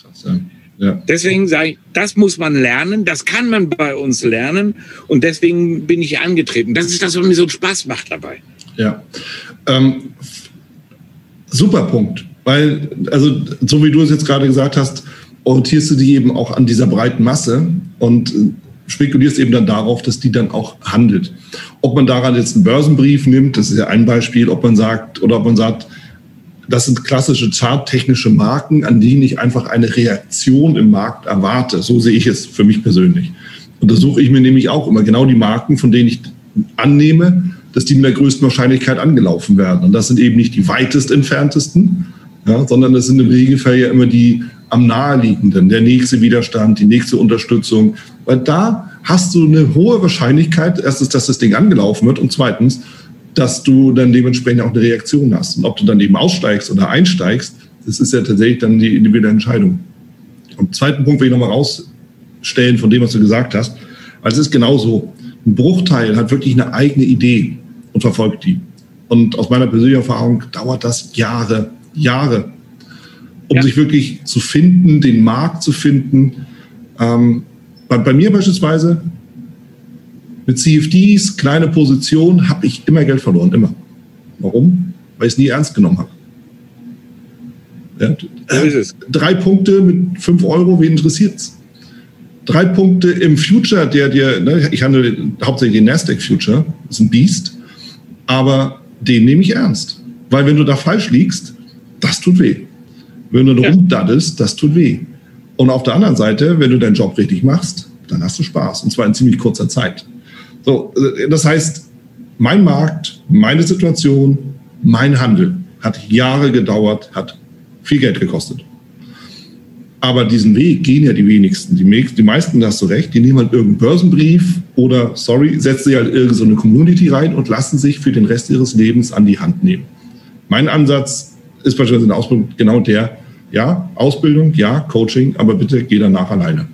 Krass, ja. Ja. Deswegen sage ich, das muss man lernen, das kann man bei uns lernen und deswegen bin ich hier angetreten. Das ist das, was mir so Spaß macht dabei. Ja, ähm, super Punkt, weil, also so wie du es jetzt gerade gesagt hast, orientierst du dich eben auch an dieser breiten Masse und spekulierst eben dann darauf, dass die dann auch handelt. Ob man daran jetzt einen Börsenbrief nimmt, das ist ja ein Beispiel, ob man sagt, oder ob man sagt, das sind klassische charttechnische Marken, an denen ich einfach eine Reaktion im Markt erwarte. So sehe ich es für mich persönlich. Und da suche ich mir nämlich auch immer genau die Marken, von denen ich annehme, dass die mit der größten Wahrscheinlichkeit angelaufen werden. Und das sind eben nicht die weitest entferntesten, ja, sondern das sind im Regelfall ja immer die am naheliegenden, der nächste Widerstand, die nächste Unterstützung. Weil da hast du eine hohe Wahrscheinlichkeit, erstens, dass das Ding angelaufen wird und zweitens, dass du dann dementsprechend auch eine Reaktion hast. Und ob du dann eben aussteigst oder einsteigst, das ist ja tatsächlich dann die individuelle Entscheidung. Und zweiten Punkt will ich nochmal rausstellen von dem, was du gesagt hast. Weil es ist genauso. Ein Bruchteil hat wirklich eine eigene Idee und verfolgt die. Und aus meiner persönlichen Erfahrung dauert das Jahre, Jahre, um ja. sich wirklich zu finden, den Markt zu finden. Ähm, bei, bei mir beispielsweise mit CFDs, kleine Position, habe ich immer Geld verloren, immer. Warum? Weil ich es nie ernst genommen habe. Ja, äh, drei Punkte mit fünf Euro, wen interessiert es? drei Punkte im Future, der dir, ne, ich handle hauptsächlich den Nasdaq Future, das ist ein Biest, aber den nehme ich ernst. Weil wenn du da falsch liegst, das tut weh. Wenn du ja. rumdaddelst, das tut weh. Und auf der anderen Seite, wenn du deinen Job richtig machst, dann hast du Spaß. Und zwar in ziemlich kurzer Zeit. So, äh, das heißt, mein Markt, meine Situation, mein Handel hat Jahre gedauert, hat viel Geld gekostet. Aber diesen Weg gehen ja die wenigsten. Die, die meisten, da hast du recht, die nehmen halt irgendeinen Börsenbrief oder, sorry, setzen sich halt irgendeine so Community rein und lassen sich für den Rest ihres Lebens an die Hand nehmen. Mein Ansatz ist beispielsweise in der Ausbildung genau der, ja, Ausbildung, ja, Coaching, aber bitte geh danach alleine.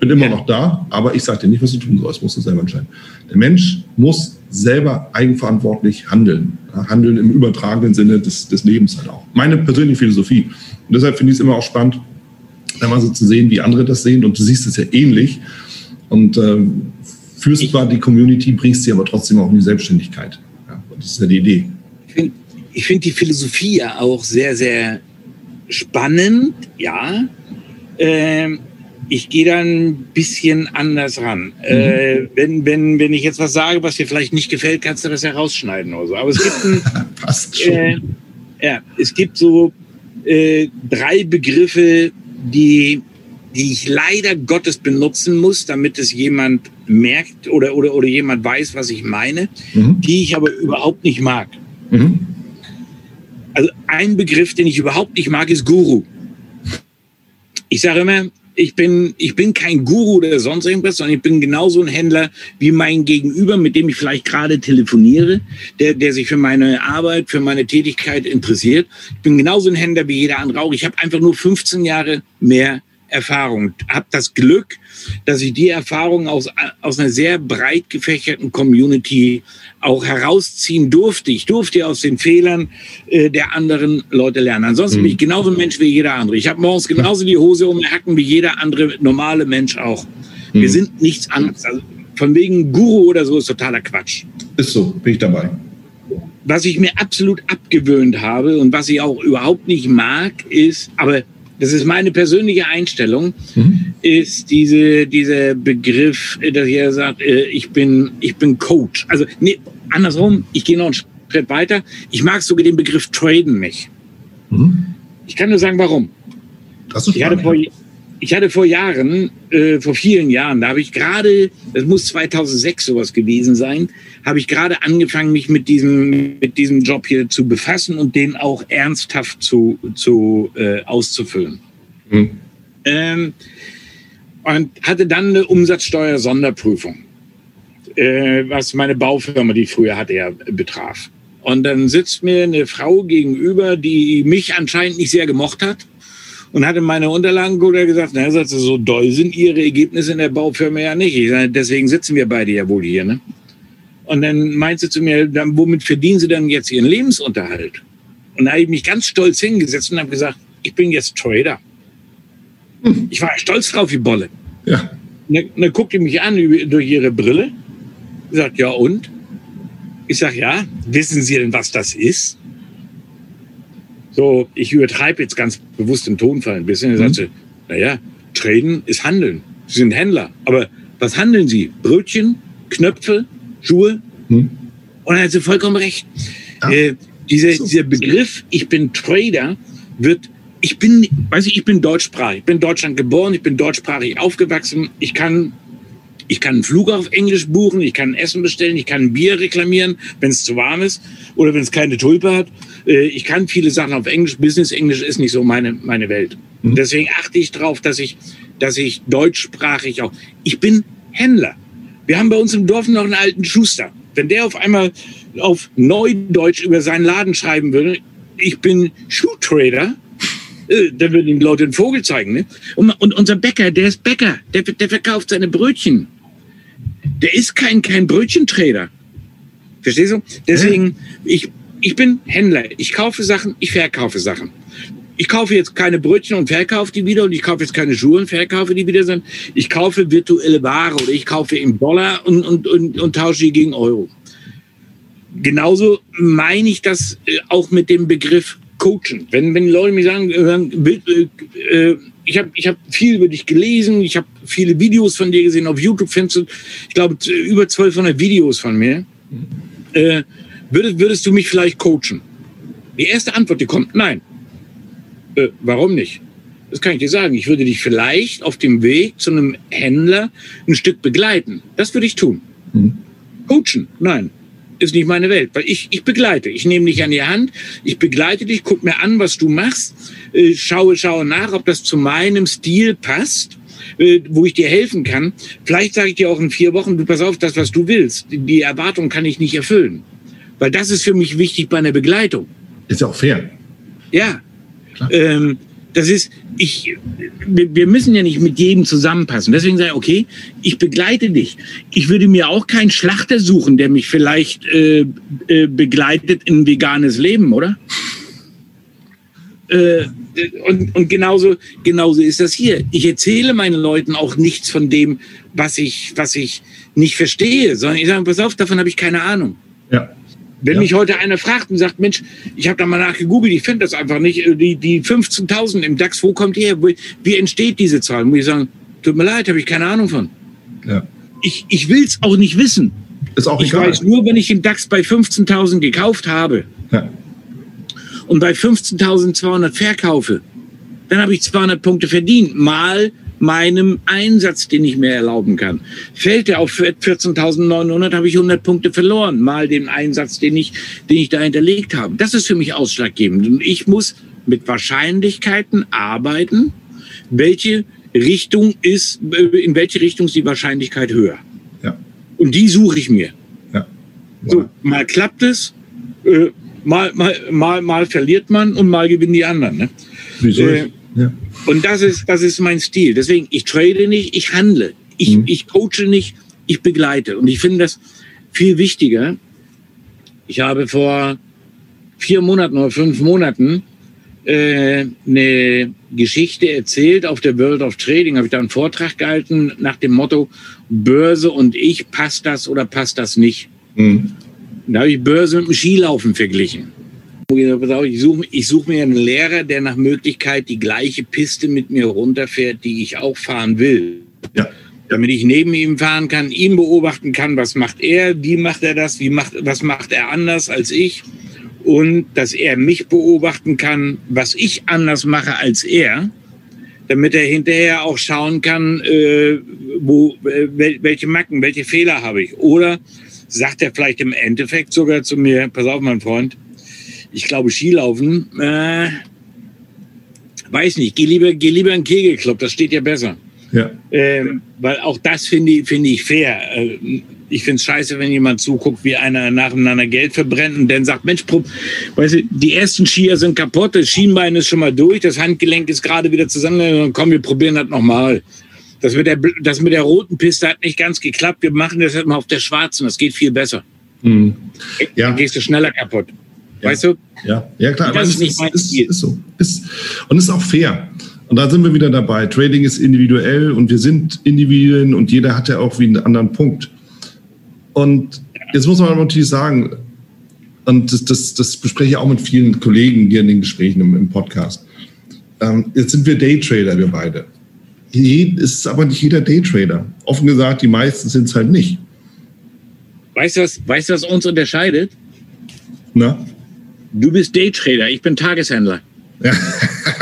Bin immer ja. noch da, aber ich sage dir nicht, was du tun sollst, musst du selber entscheiden. Der Mensch muss selber eigenverantwortlich handeln. Handeln im übertragenen Sinne des, des Lebens halt auch. Meine persönliche Philosophie. Und deshalb finde ich es immer auch spannend, mal so zu sehen, wie andere das sehen. Und du siehst es ja ähnlich. Und äh, führst zwar die Community, bringst sie aber trotzdem auch in die Selbstständigkeit. Ja, das ist ja die Idee. Ich finde ich find die Philosophie ja auch sehr, sehr spannend, ja. Ähm, ich gehe da ein bisschen anders ran. Mhm. Äh, wenn, wenn, wenn ich jetzt was sage, was dir vielleicht nicht gefällt, kannst du das herausschneiden oder so. Aber es gibt ein, Passt schon. Äh, ja, es gibt so äh, drei Begriffe, die, die ich leider Gottes benutzen muss, damit es jemand merkt oder, oder, oder jemand weiß, was ich meine, mhm. die ich aber überhaupt nicht mag. Mhm. Also ein Begriff, den ich überhaupt nicht mag, ist Guru. Ich sage immer, ich bin, ich bin kein Guru oder sonst irgendwas, sondern ich bin genauso ein Händler wie mein Gegenüber, mit dem ich vielleicht gerade telefoniere, der, der sich für meine Arbeit, für meine Tätigkeit interessiert. Ich bin genauso ein Händler wie jeder andere auch. Ich habe einfach nur 15 Jahre mehr Erfahrung, habe das Glück, dass ich die Erfahrung aus, aus einer sehr breit gefächerten Community auch herausziehen durfte. Ich durfte aus den Fehlern äh, der anderen Leute lernen. Ansonsten mhm. bin ich genauso ein Mensch wie jeder andere. Ich habe morgens genauso die Hose um den Hacken wie jeder andere normale Mensch auch. Mhm. Wir sind nichts anderes. Also von wegen Guru oder so ist totaler Quatsch. Ist so, bin ich dabei. Was ich mir absolut abgewöhnt habe und was ich auch überhaupt nicht mag, ist, aber das ist meine persönliche Einstellung, mhm. ist diese, dieser Begriff, dass ihr sagt, äh, ich bin, ich bin Coach. Also nee, andersrum, ich gehe noch einen Schritt weiter. Ich mag sogar den Begriff Traden nicht. Mhm. Ich kann nur sagen, warum. Das ist ich, hatte vor, ich hatte vor Jahren, äh, vor vielen Jahren, da habe ich gerade, das muss 2006 sowas gewesen sein, habe ich gerade angefangen, mich mit diesem, mit diesem Job hier zu befassen und den auch ernsthaft zu, zu äh, auszufüllen. Mhm. Ähm, und hatte dann eine Umsatzsteuer-Sonderprüfung äh, was meine Baufirma, die ich früher hatte, ja betraf. Und dann sitzt mir eine Frau gegenüber, die mich anscheinend nicht sehr gemocht hat und hatte meine Unterlagen oder gesagt, na, sagt sie, so doll sind ihre Ergebnisse in der Baufirma ja nicht. Ich sage, deswegen sitzen wir beide ja wohl hier. Ne? Und dann meint sie zu mir, dann, womit verdienen Sie denn jetzt Ihren Lebensunterhalt? Und da habe ich mich ganz stolz hingesetzt und habe gesagt, ich bin jetzt Trader. Hm. Ich war stolz drauf wie Bolle. Ja. Und dann, dann guckte mich an durch ihre Brille sagt, ja und? Ich sage, ja, wissen Sie denn, was das ist? So, ich übertreibe jetzt ganz bewusst den Tonfall ein bisschen. Er mhm. sagte, naja, Traden ist Handeln. Sie sind Händler. Aber was handeln Sie? Brötchen, Knöpfe, Schuhe? Mhm. Und er hat sie vollkommen recht. Ja. Äh, dieser, dieser Begriff, ich bin Trader, wird, ich bin, weiß ich, ich bin deutschsprachig. Ich bin in Deutschland geboren, ich bin deutschsprachig aufgewachsen. Ich kann ich kann einen Flug auf Englisch buchen, ich kann Essen bestellen, ich kann ein Bier reklamieren, wenn es zu warm ist oder wenn es keine Tulpe hat. Äh, ich kann viele Sachen auf Englisch. Business Englisch ist nicht so meine, meine Welt. Mhm. Deswegen achte ich darauf, dass ich, dass ich deutschsprachig auch. Ich bin Händler. Wir haben bei uns im Dorf noch einen alten Schuster. Wenn der auf einmal auf Neudeutsch über seinen Laden schreiben würde, ich bin Schuhtrader, äh, dann würden ihm Leute den Vogel zeigen. Ne? Und, und, unser Bäcker, der ist Bäcker, der, der verkauft seine Brötchen. Der ist kein, kein Brötchentrader. Verstehst du? Deswegen, ich, ich bin Händler. Ich kaufe Sachen, ich verkaufe Sachen. Ich kaufe jetzt keine Brötchen und verkaufe die wieder und ich kaufe jetzt keine Schuhe und verkaufe die wieder, sondern ich kaufe virtuelle Ware oder ich kaufe im Dollar und, und, und, und tausche die gegen Euro. Genauso meine ich das äh, auch mit dem Begriff coachen. Wenn, wenn Leute mir sagen, äh, äh, ich habe ich hab viel über dich gelesen, ich habe viele Videos von dir gesehen, auf YouTube findest du, ich glaube, über 1200 Videos von mir. Äh, würdest, würdest du mich vielleicht coachen? Die erste Antwort, die kommt, nein. Äh, warum nicht? Das kann ich dir sagen. Ich würde dich vielleicht auf dem Weg zu einem Händler ein Stück begleiten. Das würde ich tun. Mhm. Coachen? Nein ist nicht meine Welt, weil ich, ich begleite. Ich nehme dich an die Hand, ich begleite dich, guck mir an, was du machst, äh, schaue, schaue nach, ob das zu meinem Stil passt, äh, wo ich dir helfen kann. Vielleicht sage ich dir auch in vier Wochen, du pass auf, das, was du willst, die Erwartung kann ich nicht erfüllen. Weil das ist für mich wichtig bei einer Begleitung. Ist ja auch fair. Ja. Ähm, das ist, ich, wir müssen ja nicht mit jedem zusammenpassen. Deswegen sage ich, okay, ich begleite dich. Ich würde mir auch keinen Schlachter suchen, der mich vielleicht äh, äh, begleitet in ein veganes Leben, oder? Äh, und, und genauso, genauso ist das hier. Ich erzähle meinen Leuten auch nichts von dem, was ich, was ich nicht verstehe, sondern ich sage, pass auf, davon habe ich keine Ahnung. Ja. Wenn ja. mich heute einer fragt und sagt, Mensch, ich habe da mal nachgegoogelt, ich finde das einfach nicht, äh, die, die 15.000 im DAX, wo kommt die her? Wie entsteht diese Zahl? Muss ich sagen, tut mir leid, habe ich keine Ahnung von. Ja. Ich, ich will es auch nicht wissen. Ist auch ich egal. weiß nur, wenn ich den DAX bei 15.000 gekauft habe ja. und bei 15.200 verkaufe, dann habe ich 200 Punkte verdient. Mal meinem Einsatz, den ich mir erlauben kann. Fällt er auf 14.900, habe ich 100 Punkte verloren, mal den Einsatz, den ich, den ich da hinterlegt habe. Das ist für mich ausschlaggebend. Und ich muss mit Wahrscheinlichkeiten arbeiten, welche Richtung ist, in welche Richtung ist die Wahrscheinlichkeit höher. Ja. Und die suche ich mir. Ja. Wow. So, mal klappt es, äh, mal, mal, mal, mal verliert man und mal gewinnen die anderen. Ne? Wieso? Äh, ja. Und das ist, das ist mein Stil. Deswegen, ich trade nicht, ich handle. Ich, mhm. ich coache nicht, ich begleite. Und ich finde das viel wichtiger. Ich habe vor vier Monaten oder fünf Monaten äh, eine Geschichte erzählt auf der World of Trading. Habe ich da einen Vortrag gehalten nach dem Motto Börse und ich, passt das oder passt das nicht? Mhm. Da habe ich Börse mit dem Skilaufen verglichen. Ich suche ich such mir einen Lehrer, der nach Möglichkeit die gleiche Piste mit mir runterfährt, die ich auch fahren will. Ja. Damit ich neben ihm fahren kann, ihn beobachten kann, was macht er, wie macht er das, wie macht, was macht er anders als ich. Und dass er mich beobachten kann, was ich anders mache als er, damit er hinterher auch schauen kann, äh, wo, äh, welche Macken, welche Fehler habe ich. Oder sagt er vielleicht im Endeffekt sogar zu mir, pass auf, mein Freund, ich glaube, Skilaufen, äh, weiß nicht, geh lieber, geh lieber in den Kegelclub, das steht ja besser. Ja. Ähm, weil auch das finde ich, finde ich fair. Äh, ich finde es scheiße, wenn jemand zuguckt, wie einer nacheinander Geld verbrennt und dann sagt, Mensch, weißt du, die ersten Skier sind kaputt, das Schienbein ist schon mal durch, das Handgelenk ist gerade wieder zusammen, komm, wir probieren das nochmal. Das mit, der, das mit der roten Piste hat nicht ganz geklappt, wir machen das halt mal auf der schwarzen, das geht viel besser. Mhm. Ja. Dann gehst du schneller kaputt. Ja. Weißt du? Ja, ja klar. Das ist, nicht ist, ist, ist, so. Ist, und ist auch fair. Und da sind wir wieder dabei. Trading ist individuell und wir sind Individuen und jeder hat ja auch wie einen anderen Punkt. Und jetzt muss man natürlich sagen, und das, das, das bespreche ich auch mit vielen Kollegen hier in den Gesprächen im, im Podcast. Ähm, jetzt sind wir Daytrader, wir beide. Es ist aber nicht jeder Daytrader. Offen gesagt, die meisten sind es halt nicht. Weißt du, was, weißt du, was uns unterscheidet? Na? Du bist Daytrader, ich bin Tageshändler. Ja.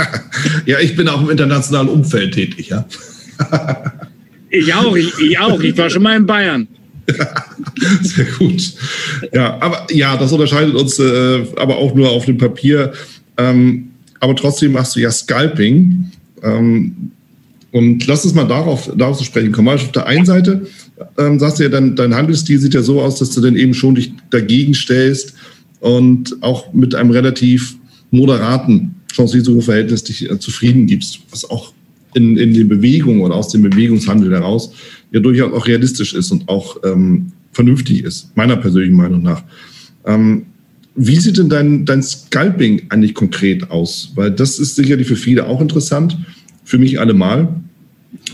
ja, ich bin auch im internationalen Umfeld tätig, ja. ich auch, ich, ich auch. Ich war schon mal in Bayern. Sehr gut. Ja, aber ja, das unterscheidet uns äh, aber auch nur auf dem Papier. Ähm, aber trotzdem machst du ja Scalping. Ähm, und lass uns mal darauf, darauf zu sprechen kommen. Also auf der einen Seite ähm, sagst du ja, dein, dein Handelsstil sieht ja so aus, dass du dann eben schon dich dagegen stellst, und auch mit einem relativ moderaten Chance-Risiko-Verhältnis dich äh, zufrieden gibst, was auch in, in den Bewegungen oder aus dem Bewegungshandel heraus ja durchaus auch realistisch ist und auch ähm, vernünftig ist, meiner persönlichen Meinung nach. Ähm, wie sieht denn dein, dein Scalping eigentlich konkret aus? Weil das ist sicherlich für viele auch interessant, für mich allemal,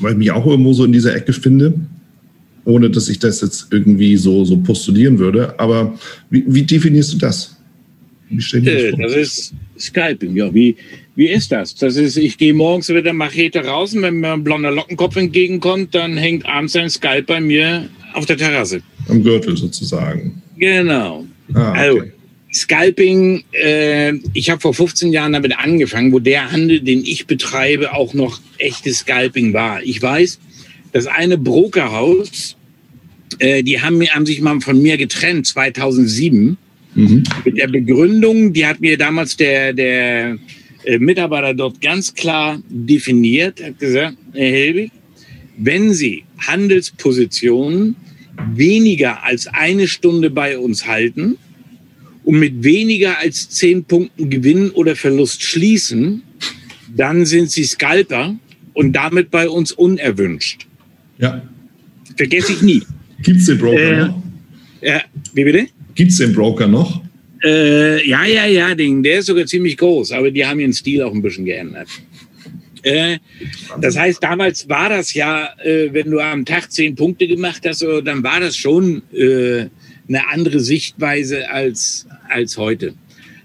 weil ich mich auch irgendwo so in dieser Ecke finde ohne dass ich das jetzt irgendwie so, so postulieren würde. Aber wie, wie definierst du das? Äh, das ist Scalping, ja, wie, wie ist das? Das ist, ich gehe morgens mit der Machete raus und wenn mir ein blonder Lockenkopf entgegenkommt, dann hängt abends ein Skalp bei mir auf der Terrasse. Am Gürtel sozusagen. Genau. Ah, okay. Also, Scalping, äh, ich habe vor 15 Jahren damit angefangen, wo der Handel, den ich betreibe, auch noch echtes Scalping war. Ich weiß, das eine Brokerhaus, äh, die haben, haben sich mal von mir getrennt, 2007, mhm. mit der Begründung, die hat mir damals der, der äh, Mitarbeiter dort ganz klar definiert, hat gesagt, Herr Helwig, wenn Sie Handelspositionen weniger als eine Stunde bei uns halten, und mit weniger als zehn Punkten Gewinn oder Verlust schließen, dann sind sie Scalper und damit bei uns unerwünscht. Ja. Vergesse ich nie. Gibt es den Broker äh, noch? Ja, wie bitte? Gibt es den Broker noch? Äh, ja, ja, ja, den, der ist sogar ziemlich groß, aber die haben ihren Stil auch ein bisschen geändert. Äh, das heißt, damals war das ja, äh, wenn du am Tag zehn Punkte gemacht hast, dann war das schon äh, eine andere Sichtweise als, als heute.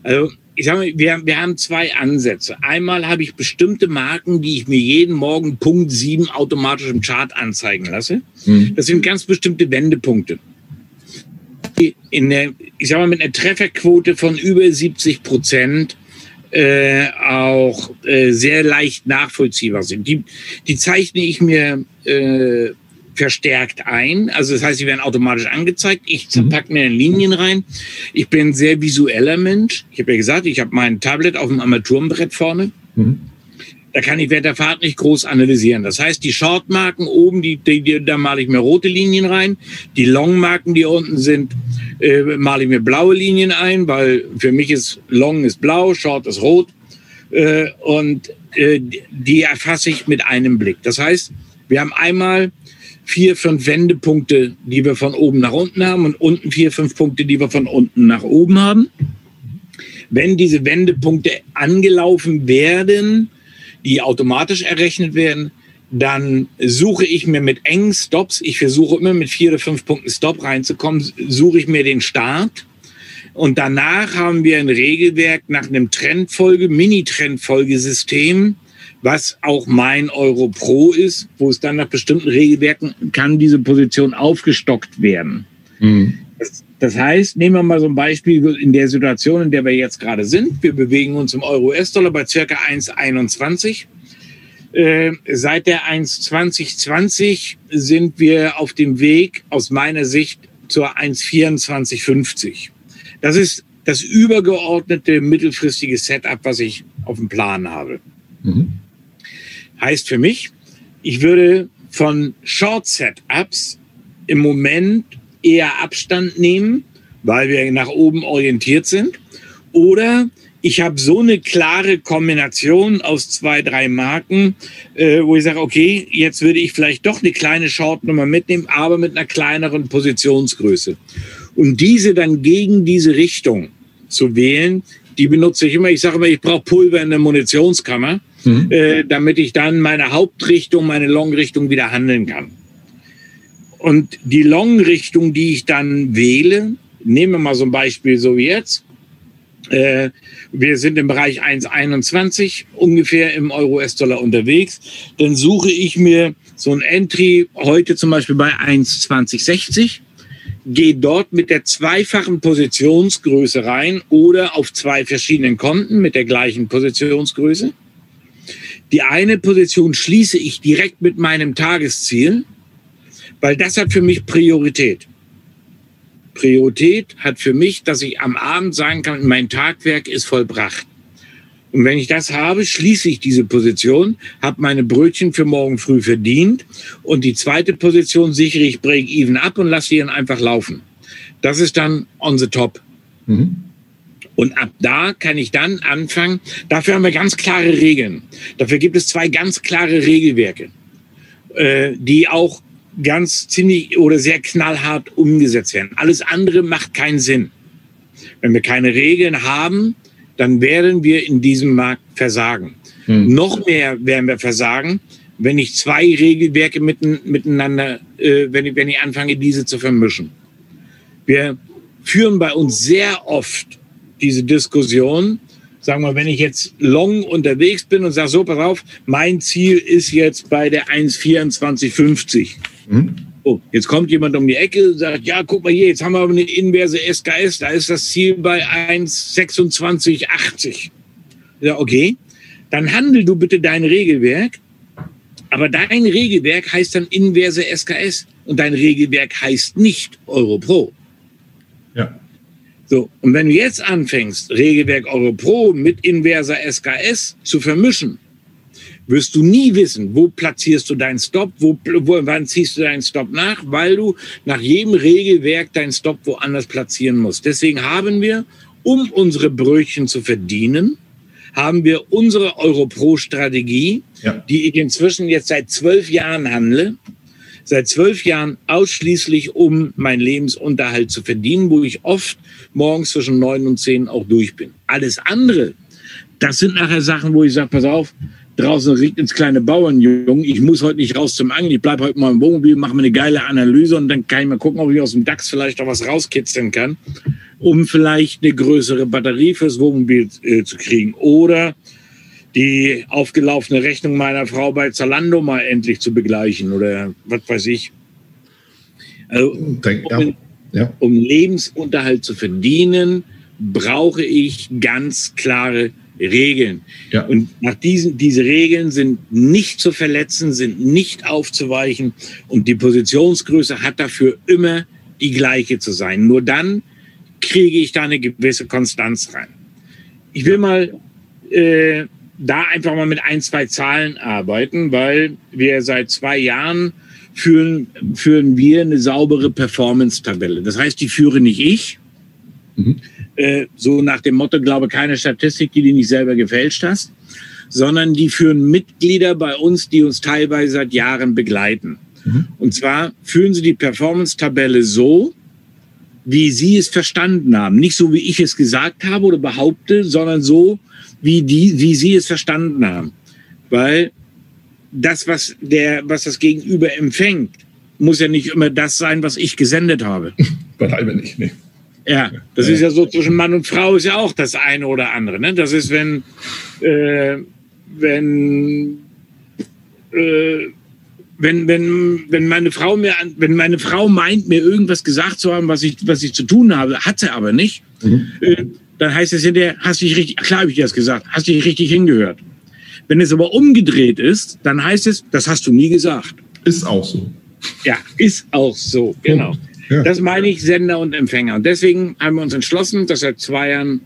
Also ich sage mal, wir, wir haben zwei Ansätze. Einmal habe ich bestimmte Marken, die ich mir jeden Morgen Punkt 7 automatisch im Chart anzeigen lasse. Mhm. Das sind ganz bestimmte Wendepunkte. In der, ich sage mal, mit einer Trefferquote von über 70 Prozent äh, auch äh, sehr leicht nachvollziehbar sind. Die, die zeichne ich mir äh, verstärkt ein. Also das heißt, sie werden automatisch angezeigt. Ich mhm. packe mir Linien rein. Ich bin ein sehr visueller Mensch. Ich habe ja gesagt, ich habe mein Tablet auf dem Armaturenbrett vorne. Mhm. Da kann ich während der Fahrt nicht groß analysieren. Das heißt, die Shortmarken oben, die, die, die, da male ich mir rote Linien rein. Die Longmarken, die unten sind, äh, male ich mir blaue Linien ein, weil für mich ist Long ist blau, Short ist rot. Äh, und äh, die erfasse ich mit einem Blick. Das heißt, wir haben einmal vier, fünf Wendepunkte, die wir von oben nach unten haben und unten vier, fünf Punkte, die wir von unten nach oben haben. Wenn diese Wendepunkte angelaufen werden, die automatisch errechnet werden, dann suche ich mir mit engen Stops, ich versuche immer mit vier oder fünf Punkten Stop reinzukommen, suche ich mir den Start. Und danach haben wir ein Regelwerk nach einem Trendfolge, Mini-Trendfolgesystem, was auch mein Euro Pro ist, wo es dann nach bestimmten Regelwerken kann diese Position aufgestockt werden. Mhm. Das, das, heißt, nehmen wir mal so ein Beispiel in der Situation, in der wir jetzt gerade sind. Wir bewegen uns im Euro-US-Dollar bei circa 1,21. Äh, seit der 1,2020 sind wir auf dem Weg aus meiner Sicht zur 1,2450. Das ist das übergeordnete mittelfristige Setup, was ich auf dem Plan habe. Mhm. Heißt für mich, ich würde von Short Setups im Moment eher Abstand nehmen, weil wir nach oben orientiert sind. Oder ich habe so eine klare Kombination aus zwei, drei Marken, äh, wo ich sage, okay, jetzt würde ich vielleicht doch eine kleine Short-Nummer mitnehmen, aber mit einer kleineren Positionsgröße. Und diese dann gegen diese Richtung zu wählen, die benutze ich immer. Ich sage immer, ich brauche Pulver in der Munitionskammer mhm. äh, damit ich dann meine Hauptrichtung, meine Long-Richtung wieder handeln kann. Und die Long-Richtung, die ich dann wähle, nehmen wir mal so ein Beispiel so wie jetzt. Äh, wir sind im Bereich 1,21 ungefähr im Euro-US-Dollar unterwegs. Dann suche ich mir so ein Entry heute zum Beispiel bei 1,2060 gehe dort mit der zweifachen Positionsgröße rein oder auf zwei verschiedenen Konten mit der gleichen Positionsgröße. Die eine Position schließe ich direkt mit meinem Tagesziel, weil das hat für mich Priorität. Priorität hat für mich, dass ich am Abend sagen kann, mein Tagwerk ist vollbracht. Und wenn ich das habe, schließe ich diese Position, habe meine Brötchen für morgen früh verdient und die zweite Position sichere ich Break-Even ab und lasse dann einfach laufen. Das ist dann on the top. Mhm. Und ab da kann ich dann anfangen. Dafür haben wir ganz klare Regeln. Dafür gibt es zwei ganz klare Regelwerke, äh, die auch ganz ziemlich oder sehr knallhart umgesetzt werden. Alles andere macht keinen Sinn. Wenn wir keine Regeln haben, dann werden wir in diesem Markt versagen. Hm. Noch mehr werden wir versagen, wenn ich zwei Regelwerke mitten, miteinander, äh, wenn, ich, wenn ich anfange, diese zu vermischen. Wir führen bei uns sehr oft diese Diskussion, sagen wir, wenn ich jetzt long unterwegs bin und sage, so, pass auf, mein Ziel ist jetzt bei der 1,2450. Mhm. Oh, jetzt kommt jemand um die Ecke und sagt, ja, guck mal hier, jetzt haben wir aber eine inverse SKS, da ist das Ziel bei 1,2680. Ja, okay, dann handel du bitte dein Regelwerk, aber dein Regelwerk heißt dann inverse SKS und dein Regelwerk heißt nicht Europro. Ja. So, und wenn du jetzt anfängst, Regelwerk Europro mit inverser SKS zu vermischen, wirst du nie wissen, wo platzierst du deinen Stop, wo, wo, wann ziehst du deinen Stop nach, weil du nach jedem Regelwerk deinen Stop woanders platzieren musst. Deswegen haben wir, um unsere Brötchen zu verdienen, haben wir unsere Europro-Strategie, ja. die ich inzwischen jetzt seit zwölf Jahren handle, seit zwölf Jahren ausschließlich, um meinen Lebensunterhalt zu verdienen, wo ich oft morgens zwischen neun und zehn auch durch bin. Alles andere, das sind nachher Sachen, wo ich sage, pass auf, draußen riecht ins kleine Bauernjungen, ich muss heute nicht raus zum Angeln, ich bleibe heute mal im Wohnmobil, mache mir eine geile Analyse und dann kann ich mal gucken, ob ich aus dem DAX vielleicht auch was rauskitzeln kann, um vielleicht eine größere Batterie fürs Wohnmobil äh, zu kriegen. Oder die aufgelaufene Rechnung meiner Frau bei Zalando mal endlich zu begleichen oder was weiß ich. Also, um, ja. um Lebensunterhalt zu verdienen, brauche ich ganz klare Regeln. Ja. Und nach diesen, diese Regeln sind nicht zu verletzen, sind nicht aufzuweichen und die Positionsgröße hat dafür immer die gleiche zu sein. Nur dann kriege ich da eine gewisse Konstanz rein. Ich will mal äh, da einfach mal mit ein, zwei Zahlen arbeiten, weil wir seit zwei Jahren führen, führen wir eine saubere Performance-Tabelle. Das heißt, die führe nicht ich, mhm. äh, so nach dem Motto, glaube keine Statistik, die du nicht selber gefälscht hast, sondern die führen Mitglieder bei uns, die uns teilweise seit Jahren begleiten. Mhm. Und zwar führen sie die Performance-Tabelle so, wie sie es verstanden haben. Nicht so, wie ich es gesagt habe oder behaupte, sondern so, wie, die, wie sie es verstanden haben. Weil das, was, der, was das Gegenüber empfängt, muss ja nicht immer das sein, was ich gesendet habe. Beileibe nicht, nee. Ja, das ist ja so zwischen Mann und Frau ist ja auch das eine oder andere. Ne? Das ist, wenn, äh, wenn, äh, wenn, wenn, wenn meine Frau mir, wenn meine Frau meint, mir irgendwas gesagt zu haben, was ich, was ich zu tun habe, hat sie aber nicht, mhm. äh, dann heißt es hinterher, hast du dich richtig, klar habe ich dir das gesagt, hast du dich richtig hingehört. Wenn es aber umgedreht ist, dann heißt es, das hast du nie gesagt. Ist auch so. Ja, ist auch so, genau. Ja. Das meine ich Sender und Empfänger. Und deswegen haben wir uns entschlossen, dass seit zwei Jahren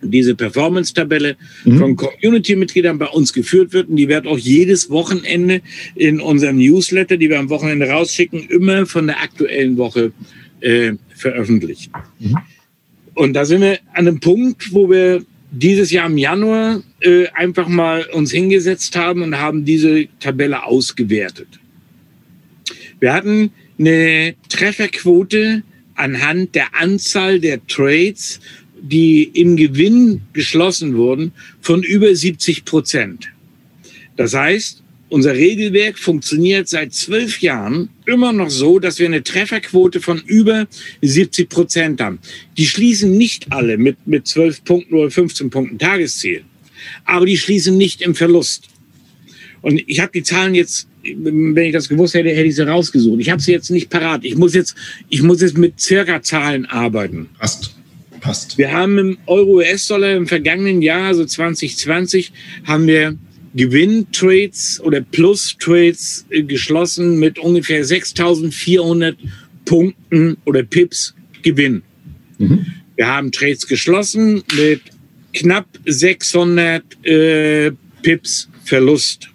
diese Performance-Tabelle mhm. von Community-Mitgliedern bei uns geführt wird. Und die wird auch jedes Wochenende in unserem Newsletter, die wir am Wochenende rausschicken, immer von der aktuellen Woche äh, veröffentlicht. Mhm. Und da sind wir an einem Punkt, wo wir dieses Jahr im Januar äh, einfach mal uns hingesetzt haben und haben diese Tabelle ausgewertet. Wir hatten eine Trefferquote anhand der Anzahl der Trades, die im Gewinn geschlossen wurden, von über 70 Prozent. Das heißt, unser Regelwerk funktioniert seit zwölf Jahren immer noch so, dass wir eine Trefferquote von über 70 Prozent haben. Die schließen nicht alle mit, mit 12 Punkten oder 15 Punkten Tagesziel, aber die schließen nicht im Verlust. Und ich habe die Zahlen jetzt, wenn ich das gewusst hätte, hätte ich sie rausgesucht. Ich habe sie jetzt nicht parat. Ich muss jetzt, ich muss jetzt mit circa Zahlen arbeiten. Passt. Passt. Wir haben im Euro-US-Dollar im vergangenen Jahr, also 2020, haben wir Gewinntrades oder Plus-Trades äh, geschlossen mit ungefähr 6.400 Punkten oder Pips Gewinn. Mhm. Wir haben Trades geschlossen mit knapp 600 äh, Pips Verlust.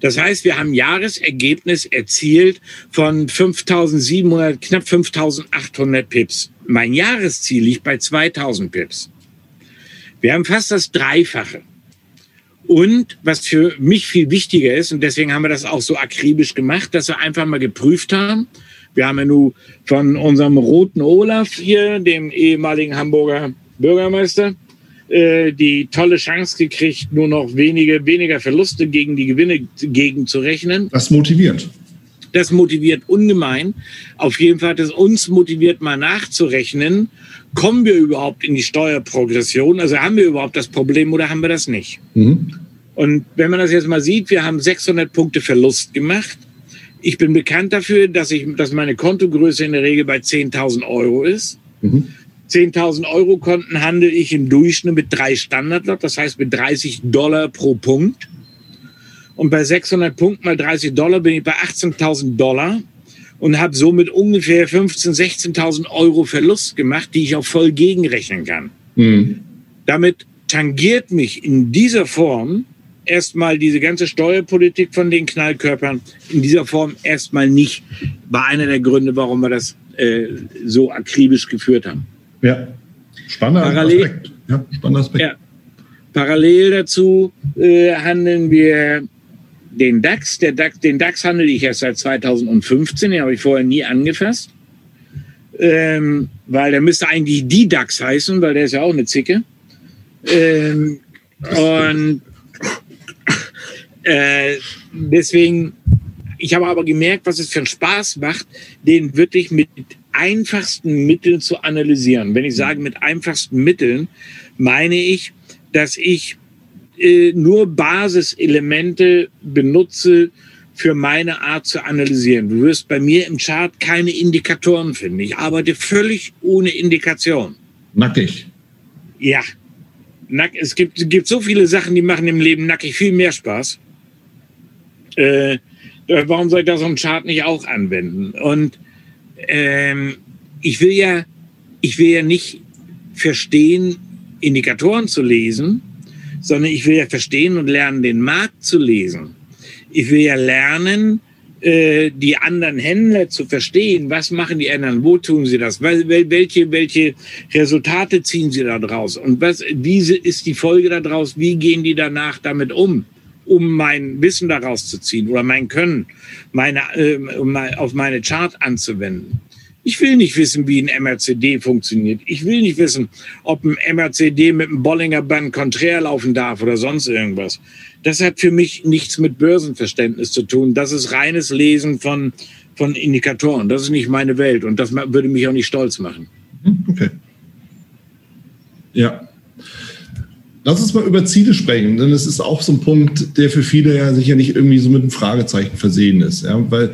Das heißt, wir haben Jahresergebnis erzielt von 5700, knapp 5800 Pips. Mein Jahresziel liegt bei 2000 Pips. Wir haben fast das Dreifache. Und was für mich viel wichtiger ist, und deswegen haben wir das auch so akribisch gemacht, dass wir einfach mal geprüft haben. Wir haben ja nun von unserem roten Olaf hier, dem ehemaligen Hamburger Bürgermeister, äh, die tolle Chance gekriegt, nur noch wenige, weniger Verluste gegen die Gewinne gegenzurechnen. Das motiviert. Das motiviert ungemein. Auf jeden Fall hat es uns motiviert, mal nachzurechnen, kommen wir überhaupt in die Steuerprogression? Also haben wir überhaupt das Problem oder haben wir das nicht? Mhm. Und wenn man das jetzt mal sieht, wir haben 600 Punkte Verlust gemacht. Ich bin bekannt dafür, dass, ich, dass meine Kontogröße in der Regel bei 10.000 Euro ist. Mhm. 10.000 Euro Konten handle ich im Durchschnitt mit drei Standardlot, das heißt mit 30 Dollar pro Punkt. Und bei 600 Punkten mal 30 Dollar bin ich bei 18.000 Dollar und habe somit ungefähr 15.000, 16.000 Euro Verlust gemacht, die ich auch voll gegenrechnen kann. Mhm. Damit tangiert mich in dieser Form erstmal diese ganze Steuerpolitik von den Knallkörpern in dieser Form erstmal nicht. War einer der Gründe, warum wir das äh, so akribisch geführt haben. Ja, spannender Parallel, Aspekt. Ja, spannender Aspekt. Ja. Parallel dazu äh, handeln wir den DAX. Der DAX. Den DAX handle ich erst seit 2015, den habe ich vorher nie angefasst. Ähm, weil der müsste eigentlich die DAX heißen, weil der ist ja auch eine Zicke. Ähm, und äh, deswegen, ich habe aber gemerkt, was es für einen Spaß macht, den wirklich mit einfachsten Mitteln zu analysieren. Wenn ich sage mit einfachsten Mitteln, meine ich, dass ich äh, nur Basiselemente benutze für meine Art zu analysieren. Du wirst bei mir im Chart keine Indikatoren finden. Ich arbeite völlig ohne Indikation. Nackig. Ja. Nack, es gibt, es gibt so viele Sachen, die machen im Leben nackig viel mehr Spaß. Äh, warum soll ich da so einen Chart nicht auch anwenden? Und ähm, ich will ja, ich will ja nicht verstehen, Indikatoren zu lesen, sondern ich will ja verstehen und lernen, den Markt zu lesen. Ich will ja lernen, äh, die anderen Händler zu verstehen. Was machen die anderen? Wo tun sie das? Welche, welche Resultate ziehen sie da draus? Und was, wie ist die Folge daraus? Wie gehen die danach damit um? um mein Wissen daraus zu ziehen oder mein Können meine, äh, auf meine Chart anzuwenden. Ich will nicht wissen, wie ein MRCD funktioniert. Ich will nicht wissen, ob ein MRCD mit einem Bollinger Band konträr laufen darf oder sonst irgendwas. Das hat für mich nichts mit Börsenverständnis zu tun. Das ist reines Lesen von, von Indikatoren. Das ist nicht meine Welt und das würde mich auch nicht stolz machen. Mhm, okay. Ja. Lass uns mal über Ziele sprechen, denn es ist auch so ein Punkt, der für viele ja sicher nicht irgendwie so mit einem Fragezeichen versehen ist. Ja? Weil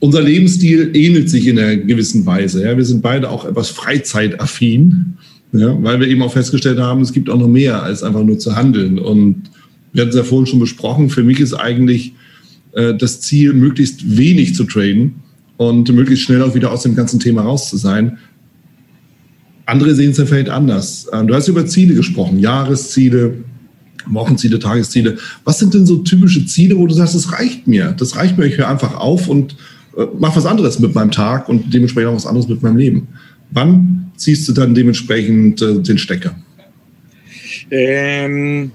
unser Lebensstil ähnelt sich in einer gewissen Weise. Ja? Wir sind beide auch etwas freizeitaffin, ja? weil wir eben auch festgestellt haben, es gibt auch noch mehr als einfach nur zu handeln. Und wir hatten es ja vorhin schon besprochen, für mich ist eigentlich äh, das Ziel, möglichst wenig zu traden und möglichst schnell auch wieder aus dem ganzen Thema raus zu sein, andere sehen es ja vielleicht anders. Ähm, du hast über Ziele gesprochen, Jahresziele, Wochenziele, Tagesziele. Was sind denn so typische Ziele, wo du sagst, das reicht mir? Das reicht mir, ich höre einfach auf und mache was anderes mit meinem Tag und dementsprechend auch was anderes mit meinem Leben. Wann ziehst du dann dementsprechend äh, den Stecker? Ähm,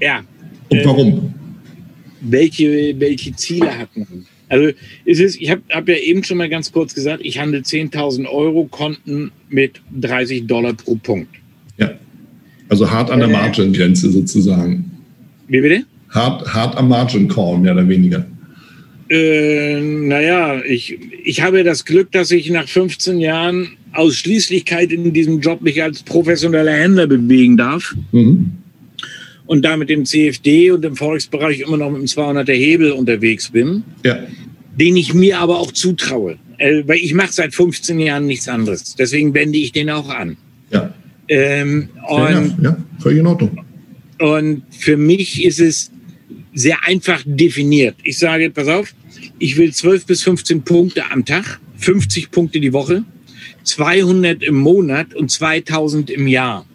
ja. Und warum? Äh, welche, welche Ziele hat man? Also es ist, ich habe hab ja eben schon mal ganz kurz gesagt, ich handle 10.000 Euro Konten mit 30 Dollar pro Punkt. Ja, also hart an der äh, Margin-Grenze sozusagen. Wie bitte? Hart, hart am Margin-Call, mehr oder weniger. Äh, naja, ich, ich habe das Glück, dass ich nach 15 Jahren Ausschließlichkeit in diesem Job mich als professioneller Händler bewegen darf. Mhm. Und da mit dem CFD und im Forex-Bereich immer noch mit dem 200er Hebel unterwegs bin. Ja den ich mir aber auch zutraue. Äh, weil ich mache seit 15 Jahren nichts anderes. Deswegen wende ich den auch an. Ja. Ähm, und, ja, völlig in Ordnung. Und für mich ist es sehr einfach definiert. Ich sage, pass auf, ich will 12 bis 15 Punkte am Tag, 50 Punkte die Woche, 200 im Monat und 2000 im Jahr.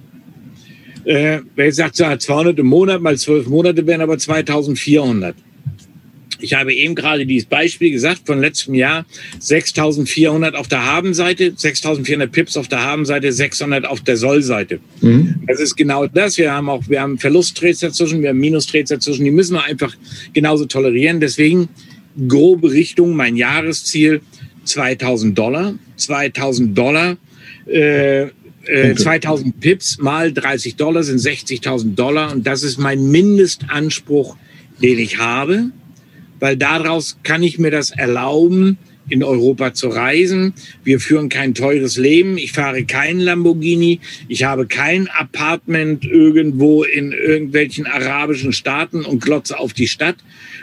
Äh, wer sagt, 200 im Monat mal 12 Monate wären aber 2400. Ich habe eben gerade dieses Beispiel gesagt von letztem Jahr. 6400 auf der Habenseite, 6400 Pips auf der Habenseite, 600 auf der Sollseite. Mhm. Das ist genau das. Wir haben auch, wir haben Verlusttrades dazwischen, wir haben Minustrades dazwischen. Die müssen wir einfach genauso tolerieren. Deswegen grobe Richtung, mein Jahresziel 2000 Dollar. 2000 Dollar. Äh, äh, 2000 Pips mal 30 Dollar sind 60.000 Dollar und das ist mein Mindestanspruch, den ich habe weil daraus kann ich mir das erlauben, in Europa zu reisen. Wir führen kein teures Leben. Ich fahre keinen Lamborghini. Ich habe kein Apartment irgendwo in irgendwelchen arabischen Staaten und glotze auf die Stadt.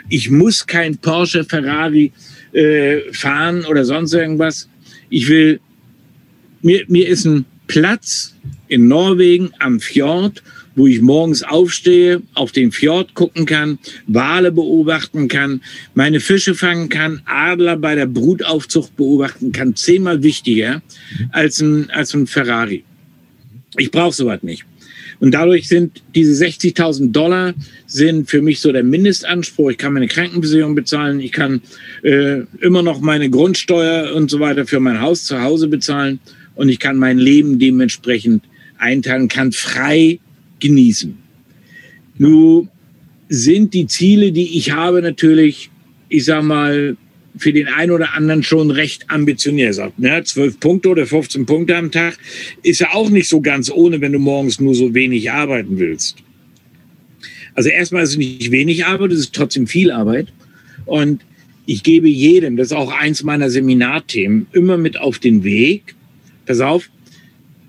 Ich muss kein Porsche, Ferrari äh, fahren oder sonst irgendwas. Ich will, mir, mir ist ein Platz in Norwegen am Fjord wo ich morgens aufstehe, auf den Fjord gucken kann, Wale beobachten kann, meine Fische fangen kann, Adler bei der Brutaufzucht beobachten kann, zehnmal wichtiger als ein, als ein Ferrari. Ich brauche sowas nicht. Und dadurch sind diese 60.000 Dollar sind für mich so der Mindestanspruch. Ich kann meine Krankenversicherung bezahlen, ich kann äh, immer noch meine Grundsteuer und so weiter für mein Haus zu Hause bezahlen und ich kann mein Leben dementsprechend einteilen, kann frei genießen. Nun sind die Ziele, die ich habe, natürlich, ich sag mal, für den einen oder anderen schon recht ambitioniert. Ne, 12 Punkte oder 15 Punkte am Tag ist ja auch nicht so ganz ohne, wenn du morgens nur so wenig arbeiten willst. Also erstmal ist es nicht wenig Arbeit, es ist trotzdem viel Arbeit. Und ich gebe jedem, das ist auch eins meiner Seminarthemen, immer mit auf den Weg. Pass auf,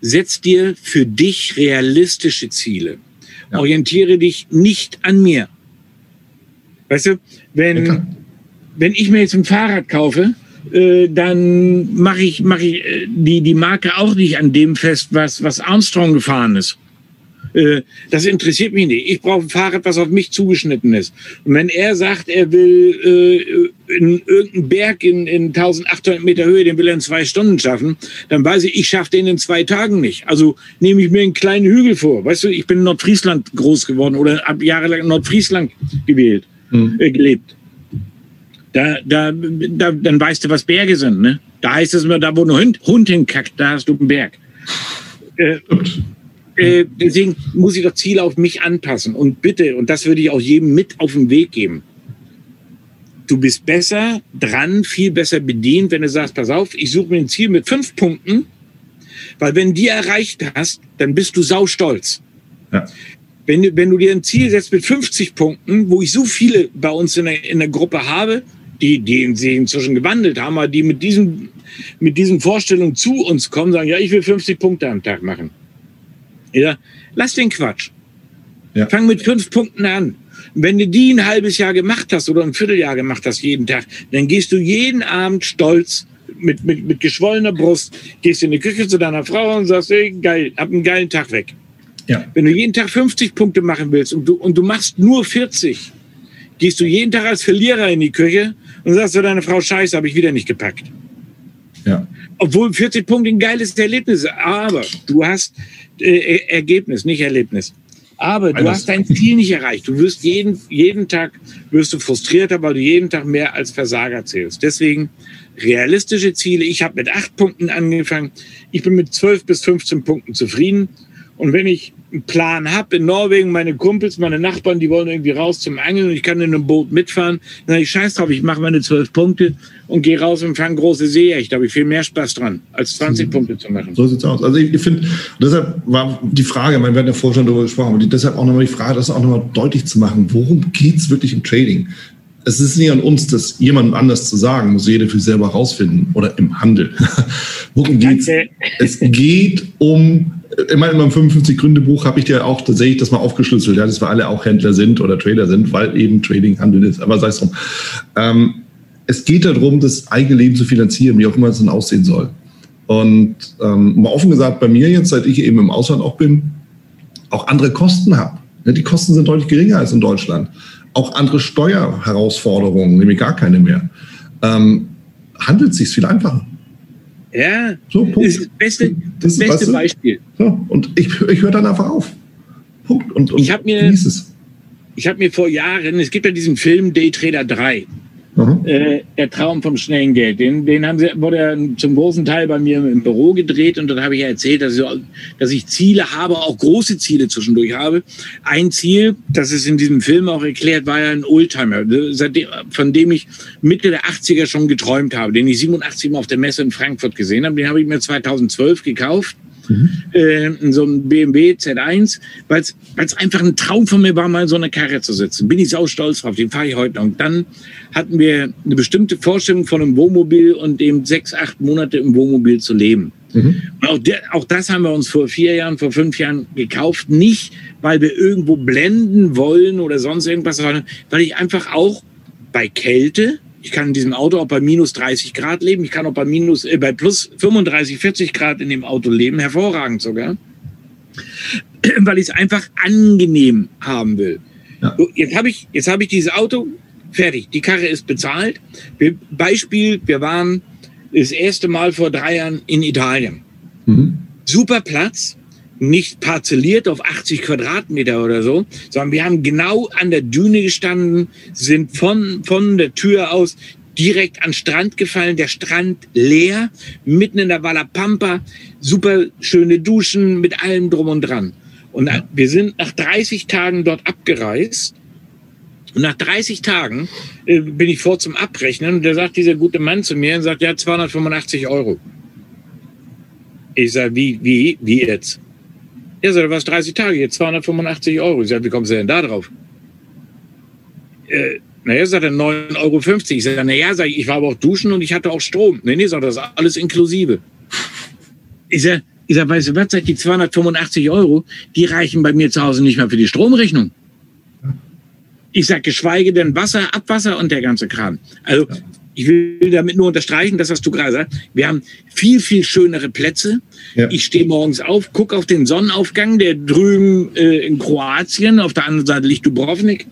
setz dir für dich realistische Ziele. Ja. Orientiere dich nicht an mir. Weißt du, wenn, ja, wenn ich mir jetzt ein Fahrrad kaufe, äh, dann mache ich, mach ich äh, die, die Marke auch nicht an dem fest, was, was Armstrong gefahren ist. Äh, das interessiert mich nicht. Ich brauche ein Fahrrad, was auf mich zugeschnitten ist. Und wenn er sagt, er will äh, in irgendeinen Berg in, in 1800 Meter Höhe, den will er in zwei Stunden schaffen, dann weiß ich, ich schaffe den in zwei Tagen nicht. Also nehme ich mir einen kleinen Hügel vor. Weißt du, ich bin in Nordfriesland groß geworden oder habe jahrelang in Nordfriesland gewählt, mhm. äh, gelebt. Da, da, da, dann weißt du, was Berge sind. Ne? Da heißt es immer, da wo ein Hund, Hund hinkackt, da hast du einen Berg. Äh, äh, deswegen muss ich doch Ziele auf mich anpassen. Und bitte, und das würde ich auch jedem mit auf den Weg geben. Du bist besser dran, viel besser bedient, wenn du sagst, pass auf, ich suche mir ein Ziel mit fünf Punkten, weil wenn die erreicht hast, dann bist du saustolz. Ja. Wenn, du, wenn du dir ein Ziel setzt mit 50 Punkten, wo ich so viele bei uns in der, in der Gruppe habe, die, die sich inzwischen gewandelt haben, aber die mit diesen, mit diesen Vorstellungen zu uns kommen, sagen, ja, ich will 50 Punkte am Tag machen. Ja, lass den Quatsch. Ja. Fang mit fünf Punkten an. Wenn du die ein halbes Jahr gemacht hast oder ein Vierteljahr gemacht hast jeden Tag, dann gehst du jeden Abend stolz mit, mit, mit geschwollener Brust, gehst in die Küche zu deiner Frau und sagst, ey, geil, hab einen geilen Tag weg. Ja. Wenn du jeden Tag 50 Punkte machen willst und du, und du machst nur 40, gehst du jeden Tag als Verlierer in die Küche und sagst zu deiner Frau, scheiße, habe ich wieder nicht gepackt. Ja. Obwohl 40 Punkte ein geiles Erlebnis ist. Aber du hast äh, Ergebnis, nicht Erlebnis. Aber du hast dein Ziel nicht erreicht. Du wirst jeden, jeden Tag wirst du frustrierter, weil du jeden Tag mehr als Versager zählst. Deswegen realistische Ziele. Ich habe mit acht Punkten angefangen. Ich bin mit zwölf bis 15 Punkten zufrieden. Und wenn ich einen Plan habe in Norwegen, meine Kumpels, meine Nachbarn, die wollen irgendwie raus zum Angeln und ich kann in einem Boot mitfahren, dann sage ich, scheiß drauf, ich mache meine zwölf Punkte und gehe raus und fange große Seehecht. Da habe ich viel mehr Spaß dran, als 20 mhm. Punkte zu machen. So sieht's aus. Also ich, finde, deshalb war die Frage, man wird ja vorher schon darüber gesprochen, aber deshalb auch nochmal die Frage, das auch nochmal deutlich zu machen, worum geht's wirklich im Trading? es ist nicht an uns, das jemandem anders zu sagen, muss jeder für sich selber rausfinden oder im Handel. Worum geht's? Es geht um, in meinem 55 Gründe Buch habe ich dir auch tatsächlich das mal aufgeschlüsselt, ja, dass wir alle auch Händler sind oder Trader sind, weil eben Trading Handel ist. Aber sei es drum. Ähm, es geht darum, das eigene Leben zu finanzieren, wie auch immer es dann aussehen soll. Und ähm, mal offen gesagt, bei mir jetzt, seit ich eben im Ausland auch bin, auch andere Kosten habe. Die Kosten sind deutlich geringer als in Deutschland auch andere Steuerherausforderungen, nämlich gar keine mehr. Ähm, handelt sich viel einfacher. Ja, so, Punkt. das ist das beste, das beste weißt du? Beispiel. So, und ich, ich höre dann einfach auf. Punkt. Und, und ich habe mir, ich hab mir vor Jahren, es gibt ja diesen Film Daytrader 3. Äh, der Traum vom schnellen Geld. Den, den haben sie, wurde zum großen Teil bei mir im Büro gedreht und dann habe ich ja erzählt, dass ich, dass ich Ziele habe, auch große Ziele zwischendurch habe. Ein Ziel, das ist in diesem Film auch erklärt, war ja ein Oldtimer, seitdem, von dem ich Mitte der 80er schon geträumt habe, den ich 87 mal auf der Messe in Frankfurt gesehen habe. Den habe ich mir 2012 gekauft Mhm. Äh, so ein BMW Z1, weil es einfach ein Traum von mir war, mal so eine Karre zu sitzen. Bin ich sau stolz drauf, den fahre ich heute noch. Und dann hatten wir eine bestimmte Vorstellung von einem Wohnmobil und dem sechs, acht Monate im Wohnmobil zu leben. Mhm. Und auch, der, auch das haben wir uns vor vier Jahren, vor fünf Jahren gekauft. Nicht, weil wir irgendwo blenden wollen oder sonst irgendwas, sondern weil ich einfach auch bei Kälte, ich kann in diesem Auto auch bei minus 30 Grad leben, ich kann auch bei minus, äh, bei plus 35, 40 Grad in dem Auto leben, hervorragend sogar, weil ich es einfach angenehm haben will. Ja. So, jetzt habe ich, jetzt habe ich dieses Auto fertig, die Karre ist bezahlt. Beispiel, wir waren das erste Mal vor drei Jahren in Italien. Mhm. Super Platz, nicht parzelliert auf 80 Quadratmeter oder so, sondern wir haben genau an der Düne gestanden, sind von, von der Tür aus direkt an Strand gefallen, der Strand leer, mitten in der Valla Pampa, super schöne Duschen mit allem drum und dran. Und wir sind nach 30 Tagen dort abgereist und nach 30 Tagen äh, bin ich vor zum Abrechnen und da sagt dieser gute Mann zu mir und sagt, ja, 285 Euro. Ich sage, wie, wie, wie jetzt? Er sagt, was 30 Tage, jetzt 285 Euro. Ich sage, wie kommst du denn da drauf? Äh, naja, sagt er, 9,50 Euro. Ich sage, naja, sag ich, ich war aber auch duschen und ich hatte auch Strom. Nee, nee, sagt das ist alles inklusive. Ich sage, ich sag, weißt du was, die 285 Euro, die reichen bei mir zu Hause nicht mehr für die Stromrechnung. Ich sage, geschweige denn Wasser, Abwasser und der ganze Kram. Also ich will damit nur unterstreichen, das, was du gerade sagst. Wir haben viel, viel schönere Plätze. Ja. Ich stehe morgens auf, gucke auf den Sonnenaufgang, der drüben äh, in Kroatien, auf der anderen Seite liegt Dubrovnik,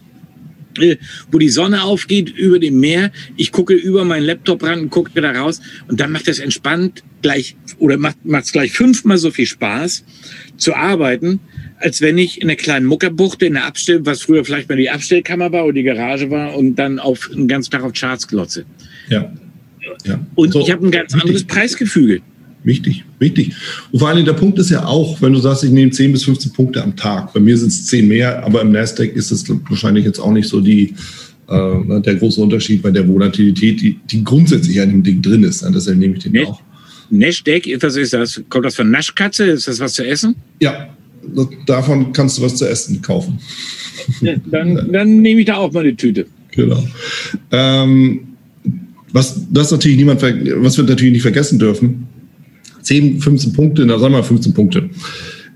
äh, wo die Sonne aufgeht über dem Meer. Ich gucke über meinen Laptop ran und gucke da raus. Und dann macht es entspannt gleich, oder macht es gleich fünfmal so viel Spaß zu arbeiten, als wenn ich in einer kleinen Muckerbuchte in der Abstell, was früher vielleicht mal die Abstellkammer war oder die Garage war und dann auf den ganzen Tag auf Charts glotze. Ja. ja. Und so, ich habe ein ganz wichtig. anderes Preisgefüge. Wichtig, wichtig. Und vor allem der Punkt ist ja auch, wenn du sagst, ich nehme 10 bis 15 Punkte am Tag. Bei mir sind es 10 mehr, aber im Nasdaq ist es wahrscheinlich jetzt auch nicht so die, äh, der große Unterschied bei der Volatilität, die, die grundsätzlich an dem Ding drin ist. Deshalb nehme ich den Nash, auch. Nasdaq, was ist das? Kommt das von Naschkatze? Ist das was zu essen? Ja, davon kannst du was zu essen kaufen. Ja, dann, dann nehme ich da auch mal eine Tüte. Genau. Ähm, was, das natürlich niemand, was wir natürlich nicht vergessen dürfen, 10, 15 Punkte, na sagen wir 15 Punkte.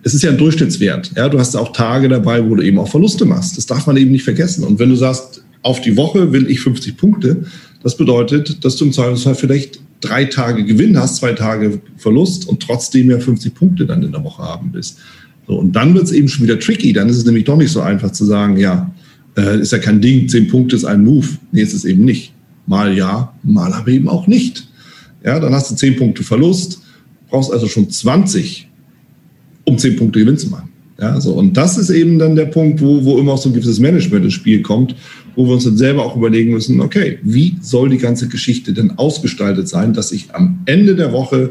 Es ist ja ein Durchschnittswert. Ja, du hast auch Tage dabei, wo du eben auch Verluste machst. Das darf man eben nicht vergessen. Und wenn du sagst, auf die Woche will ich 50 Punkte, das bedeutet, dass du im Zweifelsfall vielleicht drei Tage Gewinn hast, zwei Tage Verlust und trotzdem ja 50 Punkte dann in der Woche haben bist. So, und dann wird es eben schon wieder tricky. Dann ist es nämlich doch nicht so einfach zu sagen, ja, äh, ist ja kein Ding, zehn Punkte ist ein Move. Nee, ist es eben nicht. Mal ja, mal aber eben auch nicht. Ja, dann hast du zehn Punkte Verlust, brauchst also schon 20, um zehn Punkte Gewinn zu machen. Ja, so. Und das ist eben dann der Punkt, wo, wo immer auch so ein gewisses Management ins Spiel kommt, wo wir uns dann selber auch überlegen müssen, okay, wie soll die ganze Geschichte denn ausgestaltet sein, dass ich am Ende der Woche,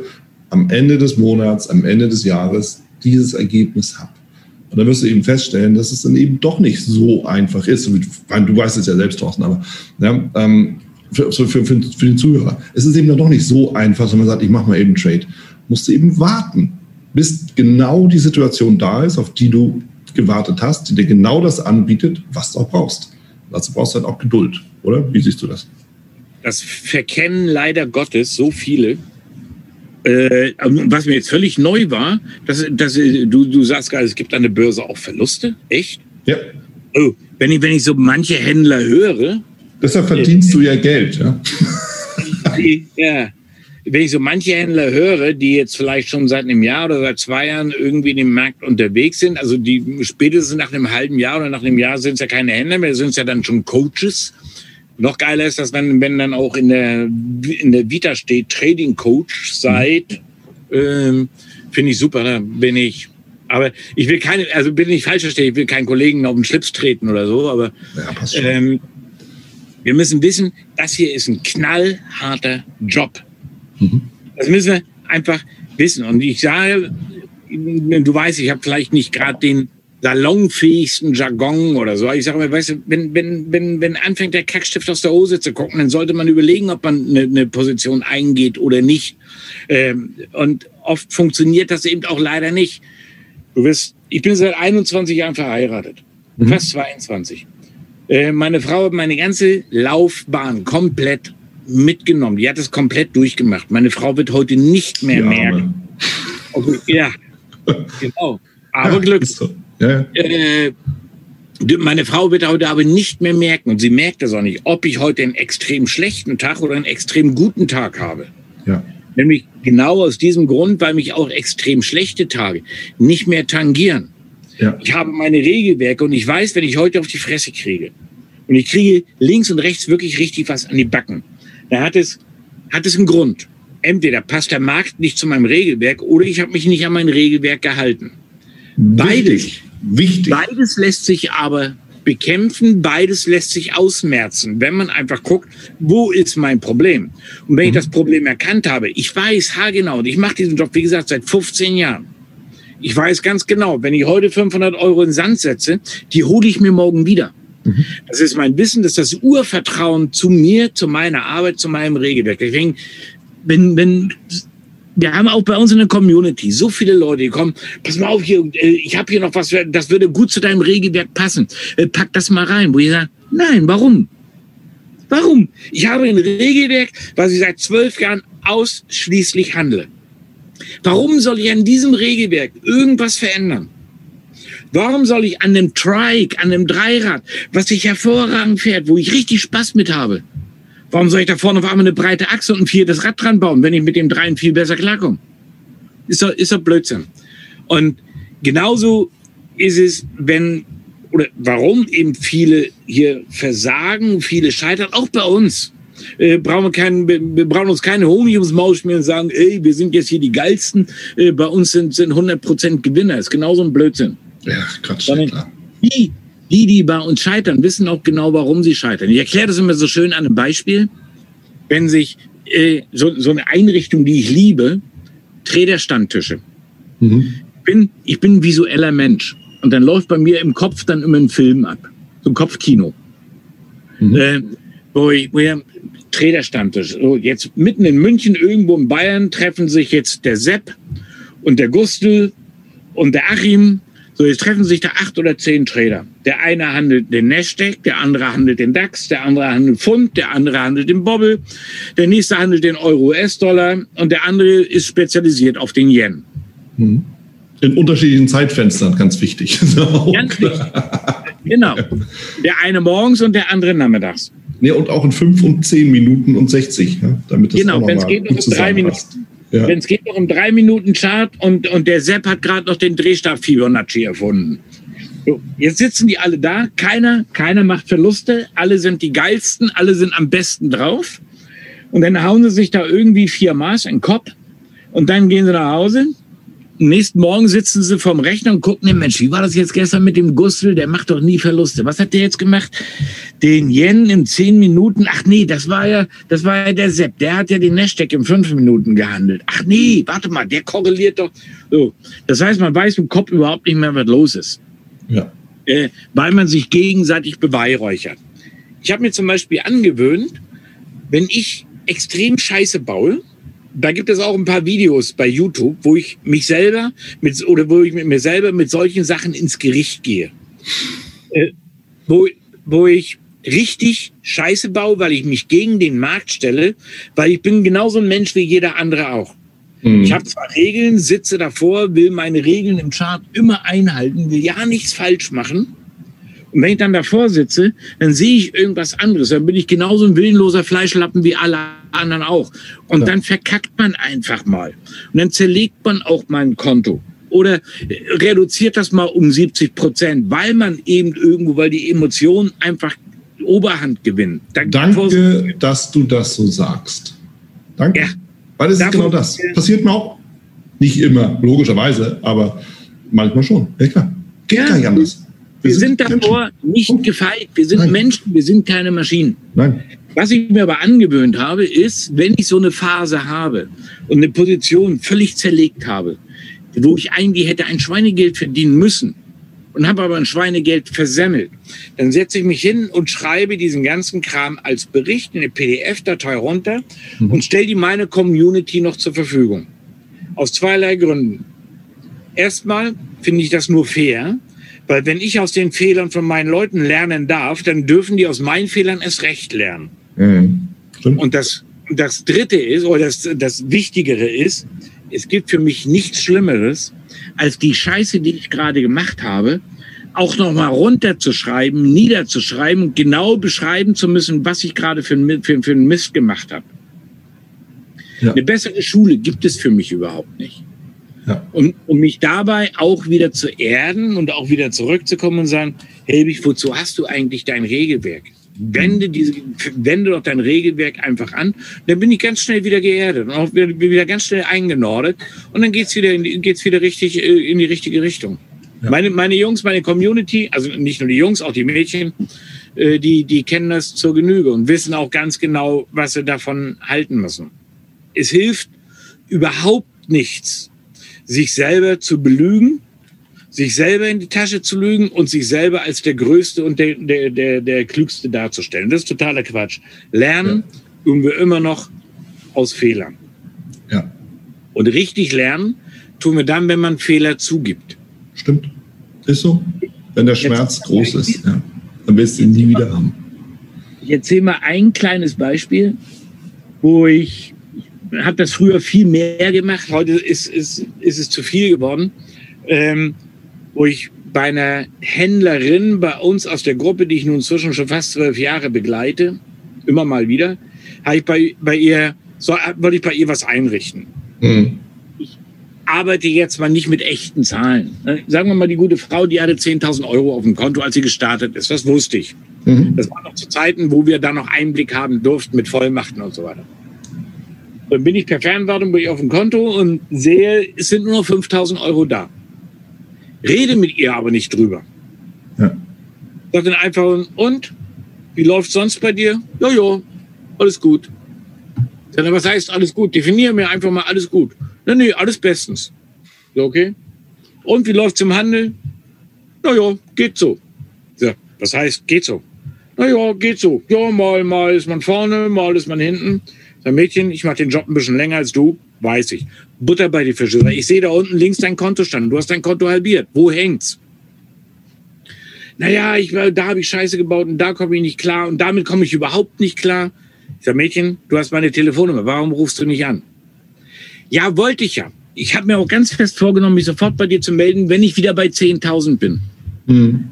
am Ende des Monats, am Ende des Jahres dieses Ergebnis habe. Und dann wirst du eben feststellen, dass es dann eben doch nicht so einfach ist. Du weißt es ja selbst, Thorsten, aber ja, ähm, für, für, für, für, den Zuhörer. Es ist eben dann doch nicht so einfach, wenn man sagt, ich mache mal eben einen Trade. Musst du eben warten, bis genau die Situation da ist, auf die du gewartet hast, die dir genau das anbietet, was du auch brauchst. Dazu brauchst du halt auch Geduld, oder? Wie siehst du das? Das verkennen leider Gottes so viele. Äh, was mir jetzt völlig neu war, dass, dass du, du sagst gerade, es gibt an der Börse auch Verluste. Echt? Ja. Oh, wenn ich, wenn ich so manche Händler höre. Deshalb verdienst du ja Geld, ja. ja. Wenn ich so manche Händler höre, die jetzt vielleicht schon seit einem Jahr oder seit zwei Jahren irgendwie in dem Markt unterwegs sind, also die spätestens nach einem halben Jahr oder nach einem Jahr sind es ja keine Händler mehr, sind es ja dann schon Coaches noch geiler ist das, wenn, wenn dann auch in der, in der Vita steht, Trading Coach seid. Ähm, Finde ich super, da bin ich. Aber ich will keine, also bin ich falsch verstehen, ich will keinen Kollegen auf den Schlips treten oder so, aber ja, ähm, wir müssen wissen, das hier ist ein knallharter Job. Mhm. Das müssen wir einfach wissen. Und ich sage, du weißt, ich habe vielleicht nicht gerade den salonfähigsten Jargon oder so. Ich sage mal, weißt du, wenn, wenn, wenn, wenn anfängt der Kackstift aus der Hose zu gucken, dann sollte man überlegen, ob man eine, eine Position eingeht oder nicht. Ähm, und oft funktioniert das eben auch leider nicht. Du wirst, ich bin seit 21 Jahren verheiratet. Mhm. Fast 22. Äh, meine Frau hat meine ganze Laufbahn komplett mitgenommen. Die hat es komplett durchgemacht. Meine Frau wird heute nicht mehr merken. Okay, ja, genau. Aber ja, Glück. So. Ja. Äh, meine Frau wird heute aber nicht mehr merken, und sie merkt das auch nicht, ob ich heute einen extrem schlechten Tag oder einen extrem guten Tag habe. Ja. Nämlich genau aus diesem Grund, weil mich auch extrem schlechte Tage nicht mehr tangieren. Ja. Ich habe meine Regelwerke und ich weiß, wenn ich heute auf die Fresse kriege und ich kriege links und rechts wirklich richtig was an die Backen, dann hat es, hat es einen Grund. Entweder passt der Markt nicht zu meinem Regelwerk oder ich habe mich nicht an mein Regelwerk gehalten. Beides, Wichtig. Beides lässt sich aber bekämpfen, beides lässt sich ausmerzen, wenn man einfach guckt, wo ist mein Problem? Und wenn mhm. ich das Problem erkannt habe, ich weiß haargenau, und ich mache diesen Job, wie gesagt, seit 15 Jahren. Ich weiß ganz genau, wenn ich heute 500 Euro in Sand setze, die hole ich mir morgen wieder. Mhm. Das ist mein Wissen, das ist das Urvertrauen zu mir, zu meiner Arbeit, zu meinem Regelwerk. Deswegen, wenn, wenn wir haben auch bei uns in der Community so viele Leute, die kommen, pass mal auf hier, äh, ich habe hier noch was, das würde gut zu deinem Regelwerk passen. Äh, pack das mal rein. Wo ich sage, nein, warum? Warum? Ich habe ein Regelwerk, was ich seit zwölf Jahren ausschließlich handle. Warum soll ich an diesem Regelwerk irgendwas verändern? Warum soll ich an dem Trike, an dem Dreirad, was sich hervorragend fährt, wo ich richtig Spaß mit habe, Warum soll ich da vorne auf einmal eine breite Achse und ein viertes Rad dran bauen, wenn ich mit dem dreien viel besser klarkomme? Ist doch, ist doch Blödsinn. Und genauso ist es, wenn oder warum eben viele hier versagen, viele scheitern, auch bei uns. Äh, brauchen wir, keinen, wir brauchen uns keine Honig ums Maul schmieren und sagen, ey, wir sind jetzt hier die Geilsten, äh, bei uns sind, sind 100% Gewinner. Ist genauso ein Blödsinn. Ja, Quatsch, klar. Die, die, die bei uns scheitern, wissen auch genau, warum sie scheitern. Ich erkläre das immer so schön an einem Beispiel. Wenn sich äh, so, so eine Einrichtung, die ich liebe, Träderstandtische. Mhm. Ich, bin, ich bin ein visueller Mensch. Und dann läuft bei mir im Kopf dann immer ein Film ab. So ein Kopfkino. Mhm. Äh, wo ich, wo ich Träderstammtisch. So, jetzt mitten in München, irgendwo in Bayern, treffen sich jetzt der Sepp und der Gustl und der Achim so, jetzt treffen sich da acht oder zehn Trader. Der eine handelt den Nasdaq, der andere handelt den DAX, der andere handelt Pfund, der andere handelt den Bobble, der nächste handelt den Euro-US-Dollar und der andere ist spezialisiert auf den Yen. Hm. In unterschiedlichen Zeitfenstern, ganz wichtig. ganz wichtig. Genau. Der eine morgens und der andere nachmittags. Nee, und auch in fünf und zehn Minuten und 60. Ja, damit das genau, wenn es geht, noch in drei Minuten. Ja. Denn es geht noch um drei Minuten Chart und, und der Sepp hat gerade noch den Drehstab Fibonacci erfunden. So, jetzt sitzen die alle da, keiner, keiner macht Verluste, alle sind die geilsten, alle sind am besten drauf. Und dann hauen sie sich da irgendwie vier Maß in den Kopf und dann gehen sie nach Hause nächsten Morgen sitzen sie vorm Rechner und gucken, nee, Mensch, wie war das jetzt gestern mit dem Gustl? Der macht doch nie Verluste. Was hat der jetzt gemacht? Den Yen in zehn Minuten. Ach nee, das war ja, das war ja der Sepp. Der hat ja den Nasdaq in fünf Minuten gehandelt. Ach nee, warte mal, der korreliert doch. So. Das heißt, man weiß im Kopf überhaupt nicht mehr, was los ist. Ja. Äh, weil man sich gegenseitig beweihräuchert. Ich habe mir zum Beispiel angewöhnt, wenn ich extrem Scheiße baue, da gibt es auch ein paar Videos bei YouTube, wo ich mich selber mit, oder wo ich mit mir selber mit solchen Sachen ins Gericht gehe. Äh, wo, wo ich richtig Scheiße baue, weil ich mich gegen den Markt stelle, weil ich bin genauso ein Mensch wie jeder andere auch. Mhm. Ich habe zwar Regeln, sitze davor, will meine Regeln im Chart immer einhalten, will ja nichts falsch machen. Und wenn ich dann davor sitze, dann sehe ich irgendwas anderes. Dann bin ich genauso ein willenloser Fleischlappen wie alle anderen auch. Und ja. dann verkackt man einfach mal. Und dann zerlegt man auch mal ein Konto. Oder reduziert das mal um 70 Prozent, weil man eben irgendwo, weil die Emotionen einfach Oberhand gewinnen. Dann Danke, dass du das so sagst. Danke. Ja. Weil es ist genau das. Passiert mir auch nicht immer, logischerweise, aber manchmal schon. Ja, klar. Geht ja. gar nicht anders. Wir, sind, davor nicht gefeit. Wir sind Nein. Menschen, wir sind keine Maschinen. Nein. Was ich mir aber angewöhnt habe, ist, wenn ich so eine Phase habe und eine Position völlig zerlegt habe, wo ich eigentlich hätte ein Schweinegeld verdienen müssen, und habe aber ein Schweinegeld versemmelt. Dann setze ich mich hin und schreibe diesen ganzen Kram als Bericht in eine PDF-Datei runter mhm. und stelle die meine Community noch zur Verfügung. Aus zweierlei Gründen. Erstmal finde ich das nur fair, weil wenn ich aus den Fehlern von meinen Leuten lernen darf, dann dürfen die aus meinen Fehlern erst recht lernen. Mhm. Und das, das Dritte ist, oder das, das Wichtigere ist, es gibt für mich nichts Schlimmeres, als die Scheiße, die ich gerade gemacht habe, auch nochmal runterzuschreiben, niederzuschreiben und genau beschreiben zu müssen, was ich gerade für, für, für einen Mist gemacht habe. Ja. Eine bessere Schule gibt es für mich überhaupt nicht. Ja. Und um mich dabei auch wieder zu erden und auch wieder zurückzukommen und sagen, Helbig, wozu hast du eigentlich dein Regelwerk? Wende, diese, wende doch dein Regelwerk einfach an. Dann bin ich ganz schnell wieder geerdet und auch wieder, wieder ganz schnell eingenordet. Und dann geht's wieder, in, geht's wieder richtig äh, in die richtige Richtung. Ja. Meine, meine Jungs, meine Community, also nicht nur die Jungs, auch die Mädchen, äh, die, die kennen das zur Genüge und wissen auch ganz genau, was sie davon halten müssen. Es hilft überhaupt nichts, sich selber zu belügen sich selber in die Tasche zu lügen und sich selber als der Größte und der, der, der, der Klügste darzustellen. Das ist totaler Quatsch. Lernen ja. tun wir immer noch aus Fehlern. Ja. Und richtig lernen tun wir dann, wenn man Fehler zugibt. Stimmt. Ist so. Wenn der Schmerz Jetzt, groß ist, ja. dann wirst du ihn nie wieder haben. Ich erzähle mal ein kleines Beispiel, wo ich, habe das früher viel mehr gemacht. Heute ist, ist, ist es zu viel geworden. Ähm, wo ich bei einer Händlerin bei uns aus der Gruppe, die ich nun inzwischen schon fast zwölf Jahre begleite, immer mal wieder, habe ich bei, bei ihr, so, wollte ich bei ihr was einrichten. Mhm. Ich arbeite jetzt mal nicht mit echten Zahlen. Sagen wir mal, die gute Frau, die hatte 10.000 Euro auf dem Konto, als sie gestartet ist. Das wusste ich. Mhm. Das war noch zu Zeiten, wo wir da noch Einblick haben durften mit Vollmachten und so weiter. Dann bin ich per Fernwartung bei ihr auf dem Konto und sehe, es sind nur noch 5.000 Euro da. Rede mit ihr aber nicht drüber. Ja. Sag dann einfach, und? Wie läuft sonst bei dir? Ja, ja, alles gut. Dann, was heißt alles gut? Definiere mir einfach mal alles gut. Na, nee, alles bestens. So, okay. Und wie läuft's im Handel? Na ja, geht so. So, was heißt, geht so? Na ja, geht so. Ja, mal, mal ist man vorne, mal ist man hinten. Sag, Mädchen, ich mache den Job ein bisschen länger als du weiß ich. Butter bei die Fische. Ich sehe da unten links dein Kontostand. Du hast dein Konto halbiert. Wo hängt's? Naja, ich, da habe ich Scheiße gebaut und da komme ich nicht klar und damit komme ich überhaupt nicht klar. Ich sage, Mädchen, du hast meine Telefonnummer. Warum rufst du nicht an? Ja, wollte ich ja. Ich habe mir auch ganz fest vorgenommen, mich sofort bei dir zu melden, wenn ich wieder bei 10.000 bin. Mhm.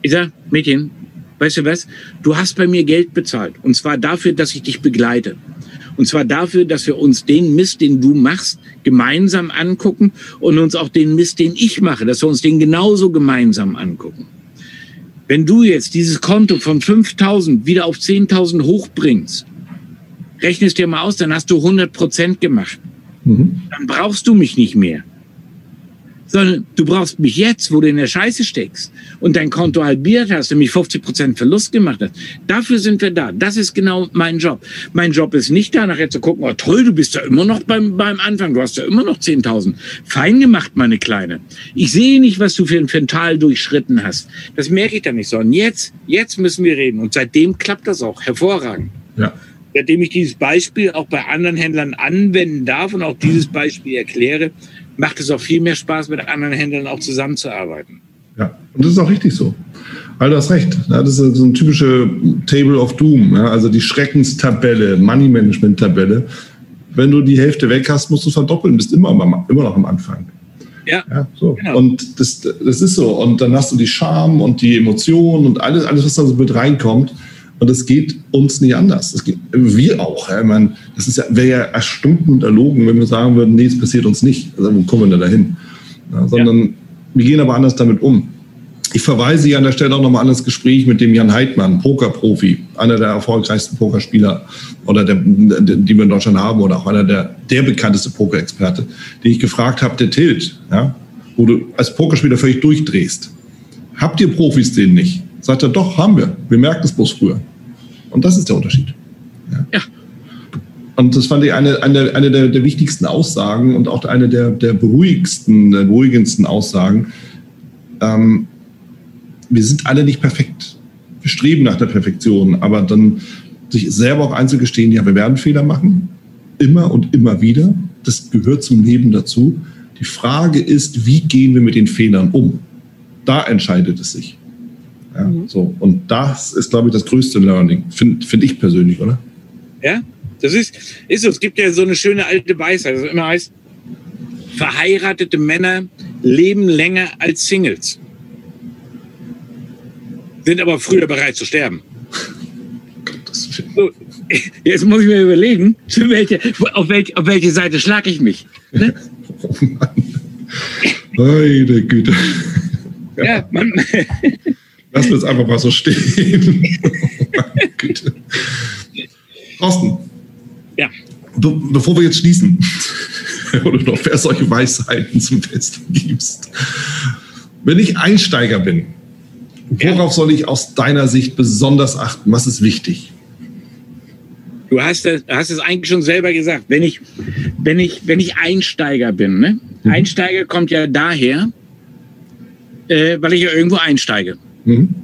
Ich sage, Mädchen, weißt du was? Du hast bei mir Geld bezahlt. Und zwar dafür, dass ich dich begleite. Und zwar dafür, dass wir uns den Mist, den du machst, gemeinsam angucken und uns auch den Mist, den ich mache, dass wir uns den genauso gemeinsam angucken. Wenn du jetzt dieses Konto von 5000 wieder auf 10.000 hochbringst, rechnest dir mal aus, dann hast du 100 Prozent gemacht. Mhm. Dann brauchst du mich nicht mehr sondern du brauchst mich jetzt, wo du in der Scheiße steckst und dein Konto halbiert hast und mich 50 Prozent Verlust gemacht hast. Dafür sind wir da. Das ist genau mein Job. Mein Job ist nicht da, nachher zu gucken, oh toll, du bist ja immer noch beim, beim Anfang, du hast ja immer noch 10.000. Fein gemacht, meine Kleine. Ich sehe nicht, was du für ein Fental durchschritten hast. Das merke ich da nicht, sondern jetzt, jetzt müssen wir reden. Und seitdem klappt das auch hervorragend. Ja. Seitdem ich dieses Beispiel auch bei anderen Händlern anwenden darf und auch dieses Beispiel erkläre, macht es auch viel mehr Spaß, mit anderen Händlern auch zusammenzuarbeiten. Ja, und das ist auch richtig so. Du hast recht. das ist so eine typische Table of Doom, also die Schreckenstabelle, Money Management Tabelle. Wenn du die Hälfte weg hast, musst du verdoppeln, bist immer, immer noch am Anfang. Ja. ja so. Genau. Und das, das ist so. Und dann hast du die Scham und die Emotionen und alles, alles, was da so mit reinkommt. Und es geht uns nicht anders. Das geht, wir auch. Ja. Ich meine, das ja, wäre ja erstunken und erlogen, wenn wir sagen würden, nee, es passiert uns nicht. Also wo kommen wir denn dahin? Ja, sondern ja. wir gehen aber anders damit um. Ich verweise hier an der Stelle auch nochmal an das Gespräch mit dem Jan Heidmann, Pokerprofi, einer der erfolgreichsten Pokerspieler oder der, die wir in Deutschland haben oder auch einer der, der bekannteste Pokerexperte, den ich gefragt habe, der Tilt, ja, wo du als Pokerspieler völlig durchdrehst. Habt ihr Profis den nicht? Sagt er, doch, haben wir. Wir merken es bloß früher. Und das ist der Unterschied. Ja. ja. Und das fand ich eine, eine, eine der, der wichtigsten Aussagen und auch eine der, der beruhigsten, der beruhigendsten Aussagen. Ähm, wir sind alle nicht perfekt. Wir streben nach der Perfektion, aber dann sich selber auch einzugestehen, ja, wir werden Fehler machen, immer und immer wieder. Das gehört zum Leben dazu. Die Frage ist, wie gehen wir mit den Fehlern um? Da entscheidet es sich. Ja, mhm. so. Und das ist, glaube ich, das größte Learning, finde find ich persönlich, oder? Ja, das ist, ist so. Es gibt ja so eine schöne alte Weisheit, das immer heißt, verheiratete Männer leben länger als Singles, sind aber früher bereit zu sterben. So, jetzt muss ich mir überlegen, welche, auf, welche, auf welche Seite schlage ich mich. Ne? Oh Mann. Meine Güte. Ja, ja man. Lass uns einfach mal so stehen. meine Güte. Thorsten. Ja. Be bevor wir jetzt schließen, oder noch wer solche Weisheiten zum Besten gibst. Wenn ich Einsteiger bin, worauf soll ich aus deiner Sicht besonders achten? Was ist wichtig? Du hast es, hast es eigentlich schon selber gesagt. Wenn ich, wenn ich, wenn ich Einsteiger bin, ne? Mhm. Einsteiger kommt ja daher, äh, weil ich ja irgendwo einsteige. Mhm.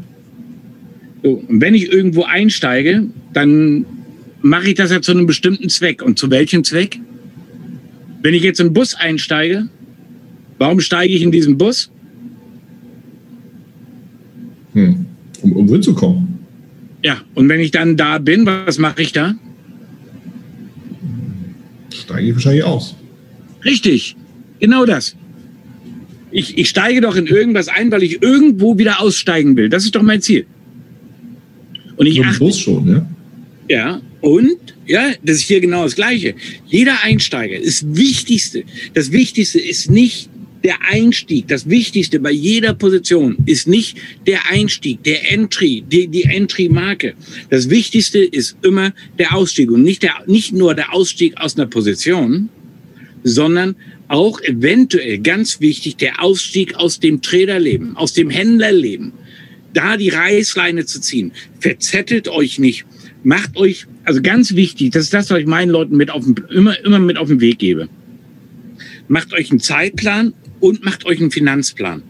So, und wenn ich irgendwo einsteige, dann mache ich das ja zu einem bestimmten Zweck. Und zu welchem Zweck? Wenn ich jetzt in den Bus einsteige, warum steige ich in diesen Bus? Hm. Um, um hinzukommen. Ja, und wenn ich dann da bin, was mache ich da? Steige ich wahrscheinlich aus. Richtig, genau das. Ich, ich steige doch in irgendwas ein, weil ich irgendwo wieder aussteigen will. Das ist doch mein Ziel. Und ich so achte, Bus schon, ja? Ja, und ja, das ist hier genau das Gleiche. Jeder Einsteiger ist Wichtigste. Das Wichtigste ist nicht der Einstieg. Das Wichtigste bei jeder Position ist nicht der Einstieg, der Entry, die, die Entry-Marke. Das Wichtigste ist immer der Ausstieg und nicht der, nicht nur der Ausstieg aus einer Position, sondern auch eventuell ganz wichtig der Ausstieg aus dem Traderleben, aus dem Händlerleben. Da die Reißleine zu ziehen. Verzettelt euch nicht macht euch, also ganz wichtig, das ist das, was ich meinen Leuten mit auf, immer, immer mit auf den Weg gebe. Macht euch einen Zeitplan und macht euch einen Finanzplan.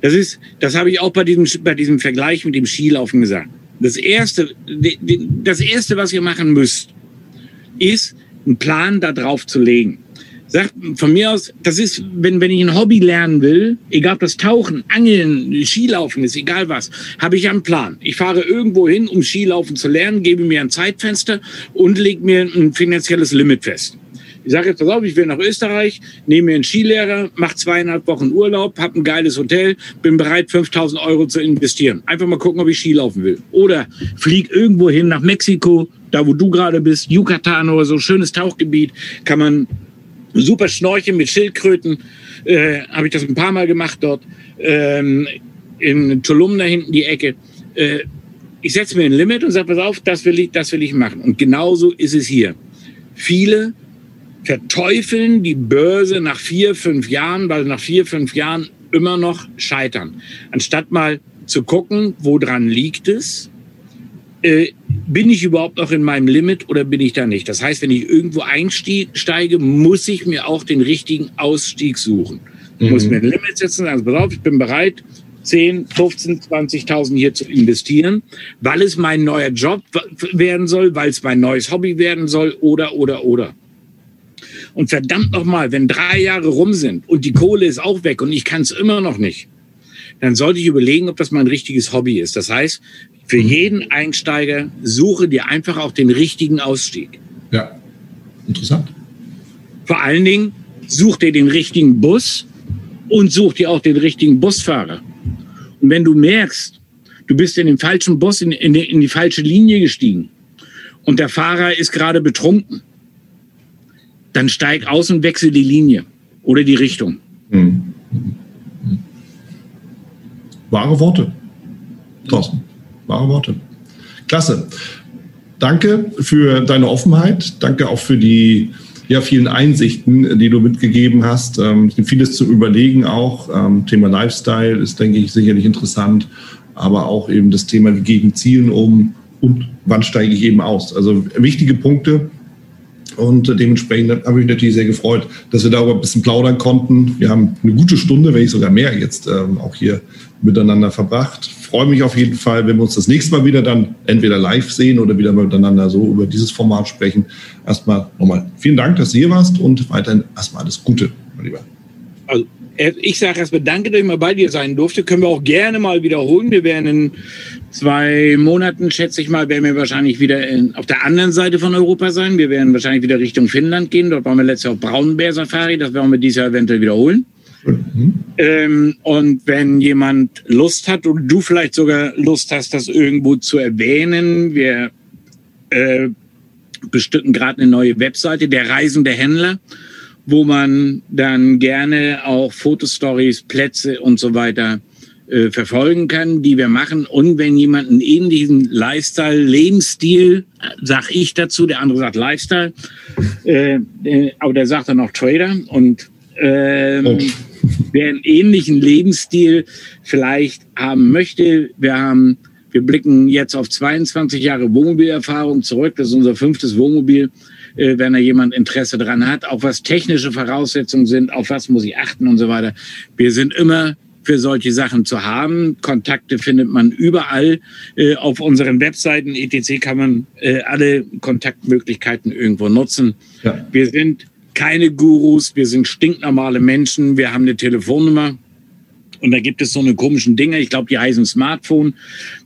Das ist, das habe ich auch bei diesem, bei diesem Vergleich mit dem Skilaufen gesagt. Das erste, das erste, was ihr machen müsst, ist, einen Plan da drauf zu legen sagt von mir aus, das ist, wenn, wenn ich ein Hobby lernen will, egal ob das Tauchen, Angeln, Skilaufen ist, egal was, habe ich einen Plan. Ich fahre irgendwo hin, um Skilaufen zu lernen, gebe mir ein Zeitfenster und lege mir ein finanzielles Limit fest. Ich sage jetzt, pass auf, ich will nach Österreich, nehme mir einen Skilehrer, mache zweieinhalb Wochen Urlaub, habe ein geiles Hotel, bin bereit, 5000 Euro zu investieren. Einfach mal gucken, ob ich Skilaufen will. Oder flieg irgendwo hin nach Mexiko, da wo du gerade bist, Yucatan oder so, schönes Tauchgebiet, kann man super Schnorcheln mit Schildkröten. Äh, Habe ich das ein paar Mal gemacht dort. Ähm, in Tulum da hinten die Ecke. Äh, ich setze mir ein Limit und sage, pass auf, das will, ich, das will ich machen. Und genauso ist es hier. Viele verteufeln die Börse nach vier, fünf Jahren, weil nach vier, fünf Jahren immer noch scheitern. Anstatt mal zu gucken, woran liegt es, äh, bin ich überhaupt noch in meinem Limit oder bin ich da nicht? Das heißt, wenn ich irgendwo einsteige, muss ich mir auch den richtigen Ausstieg suchen. Ich mhm. muss mir ein Limit setzen, also pass auf, ich bin bereit, 10, 15, 20.000 hier zu investieren, weil es mein neuer Job werden soll, weil es mein neues Hobby werden soll oder, oder, oder. Und verdammt nochmal, wenn drei Jahre rum sind und die Kohle ist auch weg und ich kann es immer noch nicht, dann sollte ich überlegen, ob das mein richtiges Hobby ist. Das heißt, für mhm. jeden Einsteiger suche dir einfach auch den richtigen Ausstieg. Ja, interessant. Vor allen Dingen such dir den richtigen Bus und such dir auch den richtigen Busfahrer. Und wenn du merkst, du bist in den falschen Bus, in, in, die, in die falsche Linie gestiegen und der Fahrer ist gerade betrunken, dann steig aus und wechsel die Linie oder die Richtung. Mhm. Wahre Worte. Thorsten. Wahre Worte. Klasse. Danke für deine Offenheit. Danke auch für die ja, vielen Einsichten, die du mitgegeben hast. Ähm, vieles zu überlegen auch. Ähm, Thema Lifestyle ist, denke ich, sicherlich interessant. Aber auch eben das Thema, wie gehen Zielen um und wann steige ich eben aus. Also wichtige Punkte. Und dementsprechend habe ich mich natürlich sehr gefreut, dass wir darüber ein bisschen plaudern konnten. Wir haben eine gute Stunde, wenn nicht sogar mehr jetzt ähm, auch hier miteinander verbracht. Freue mich auf jeden Fall, wenn wir uns das nächste Mal wieder dann entweder live sehen oder wieder miteinander so über dieses Format sprechen. Erstmal nochmal vielen Dank, dass du hier warst und weiterhin erstmal alles Gute, mein Lieber. Also ich sage erstmal danke, dass ich mal bei dir sein durfte. Können wir auch gerne mal wiederholen. Wir werden in zwei Monaten, schätze ich mal, werden wir wahrscheinlich wieder in, auf der anderen Seite von Europa sein. Wir werden wahrscheinlich wieder Richtung Finnland gehen. Dort waren wir letztes Jahr auf Braunbär-Safari. Das werden wir dieses Jahr eventuell wiederholen. Mhm. Ähm, und wenn jemand Lust hat und du vielleicht sogar Lust hast, das irgendwo zu erwähnen, wir äh, bestücken gerade eine neue Webseite, der Reisende Händler wo man dann gerne auch Fotostories, Plätze und so weiter äh, verfolgen kann, die wir machen. Und wenn jemand einen ähnlichen Lifestyle, Lebensstil, sag ich dazu, der andere sagt Lifestyle, äh, äh, aber der sagt dann auch Trader und ähm, oh. wer einen ähnlichen Lebensstil vielleicht haben möchte, wir haben wir blicken jetzt auf 22 Jahre Wohnmobilerfahrung zurück. Das ist unser fünftes Wohnmobil wenn da jemand Interesse dran hat, auch was technische Voraussetzungen sind, auf was muss ich achten und so weiter. Wir sind immer für solche Sachen zu haben. Kontakte findet man überall. Äh, auf unseren Webseiten etc. kann man äh, alle Kontaktmöglichkeiten irgendwo nutzen. Ja. Wir sind keine Gurus, wir sind stinknormale Menschen. Wir haben eine Telefonnummer. Und da gibt es so eine komischen Dinge, ich glaube, die heißen Smartphone.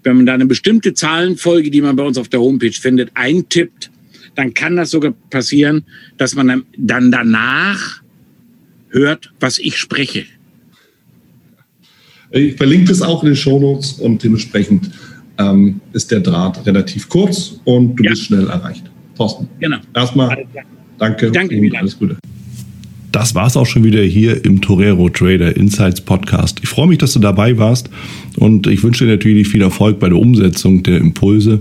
Wenn man da eine bestimmte Zahlenfolge, die man bei uns auf der Homepage findet, eintippt, dann kann das sogar passieren, dass man dann danach hört, was ich spreche. Ich verlinke das auch in den Shownotes und dementsprechend ähm, ist der Draht relativ kurz und du ja. bist schnell erreicht. Thorsten. Genau. Erstmal danke, danke und alles Gute. Das war es auch schon wieder hier im Torero Trader Insights Podcast. Ich freue mich, dass du dabei warst und ich wünsche dir natürlich viel Erfolg bei der Umsetzung der Impulse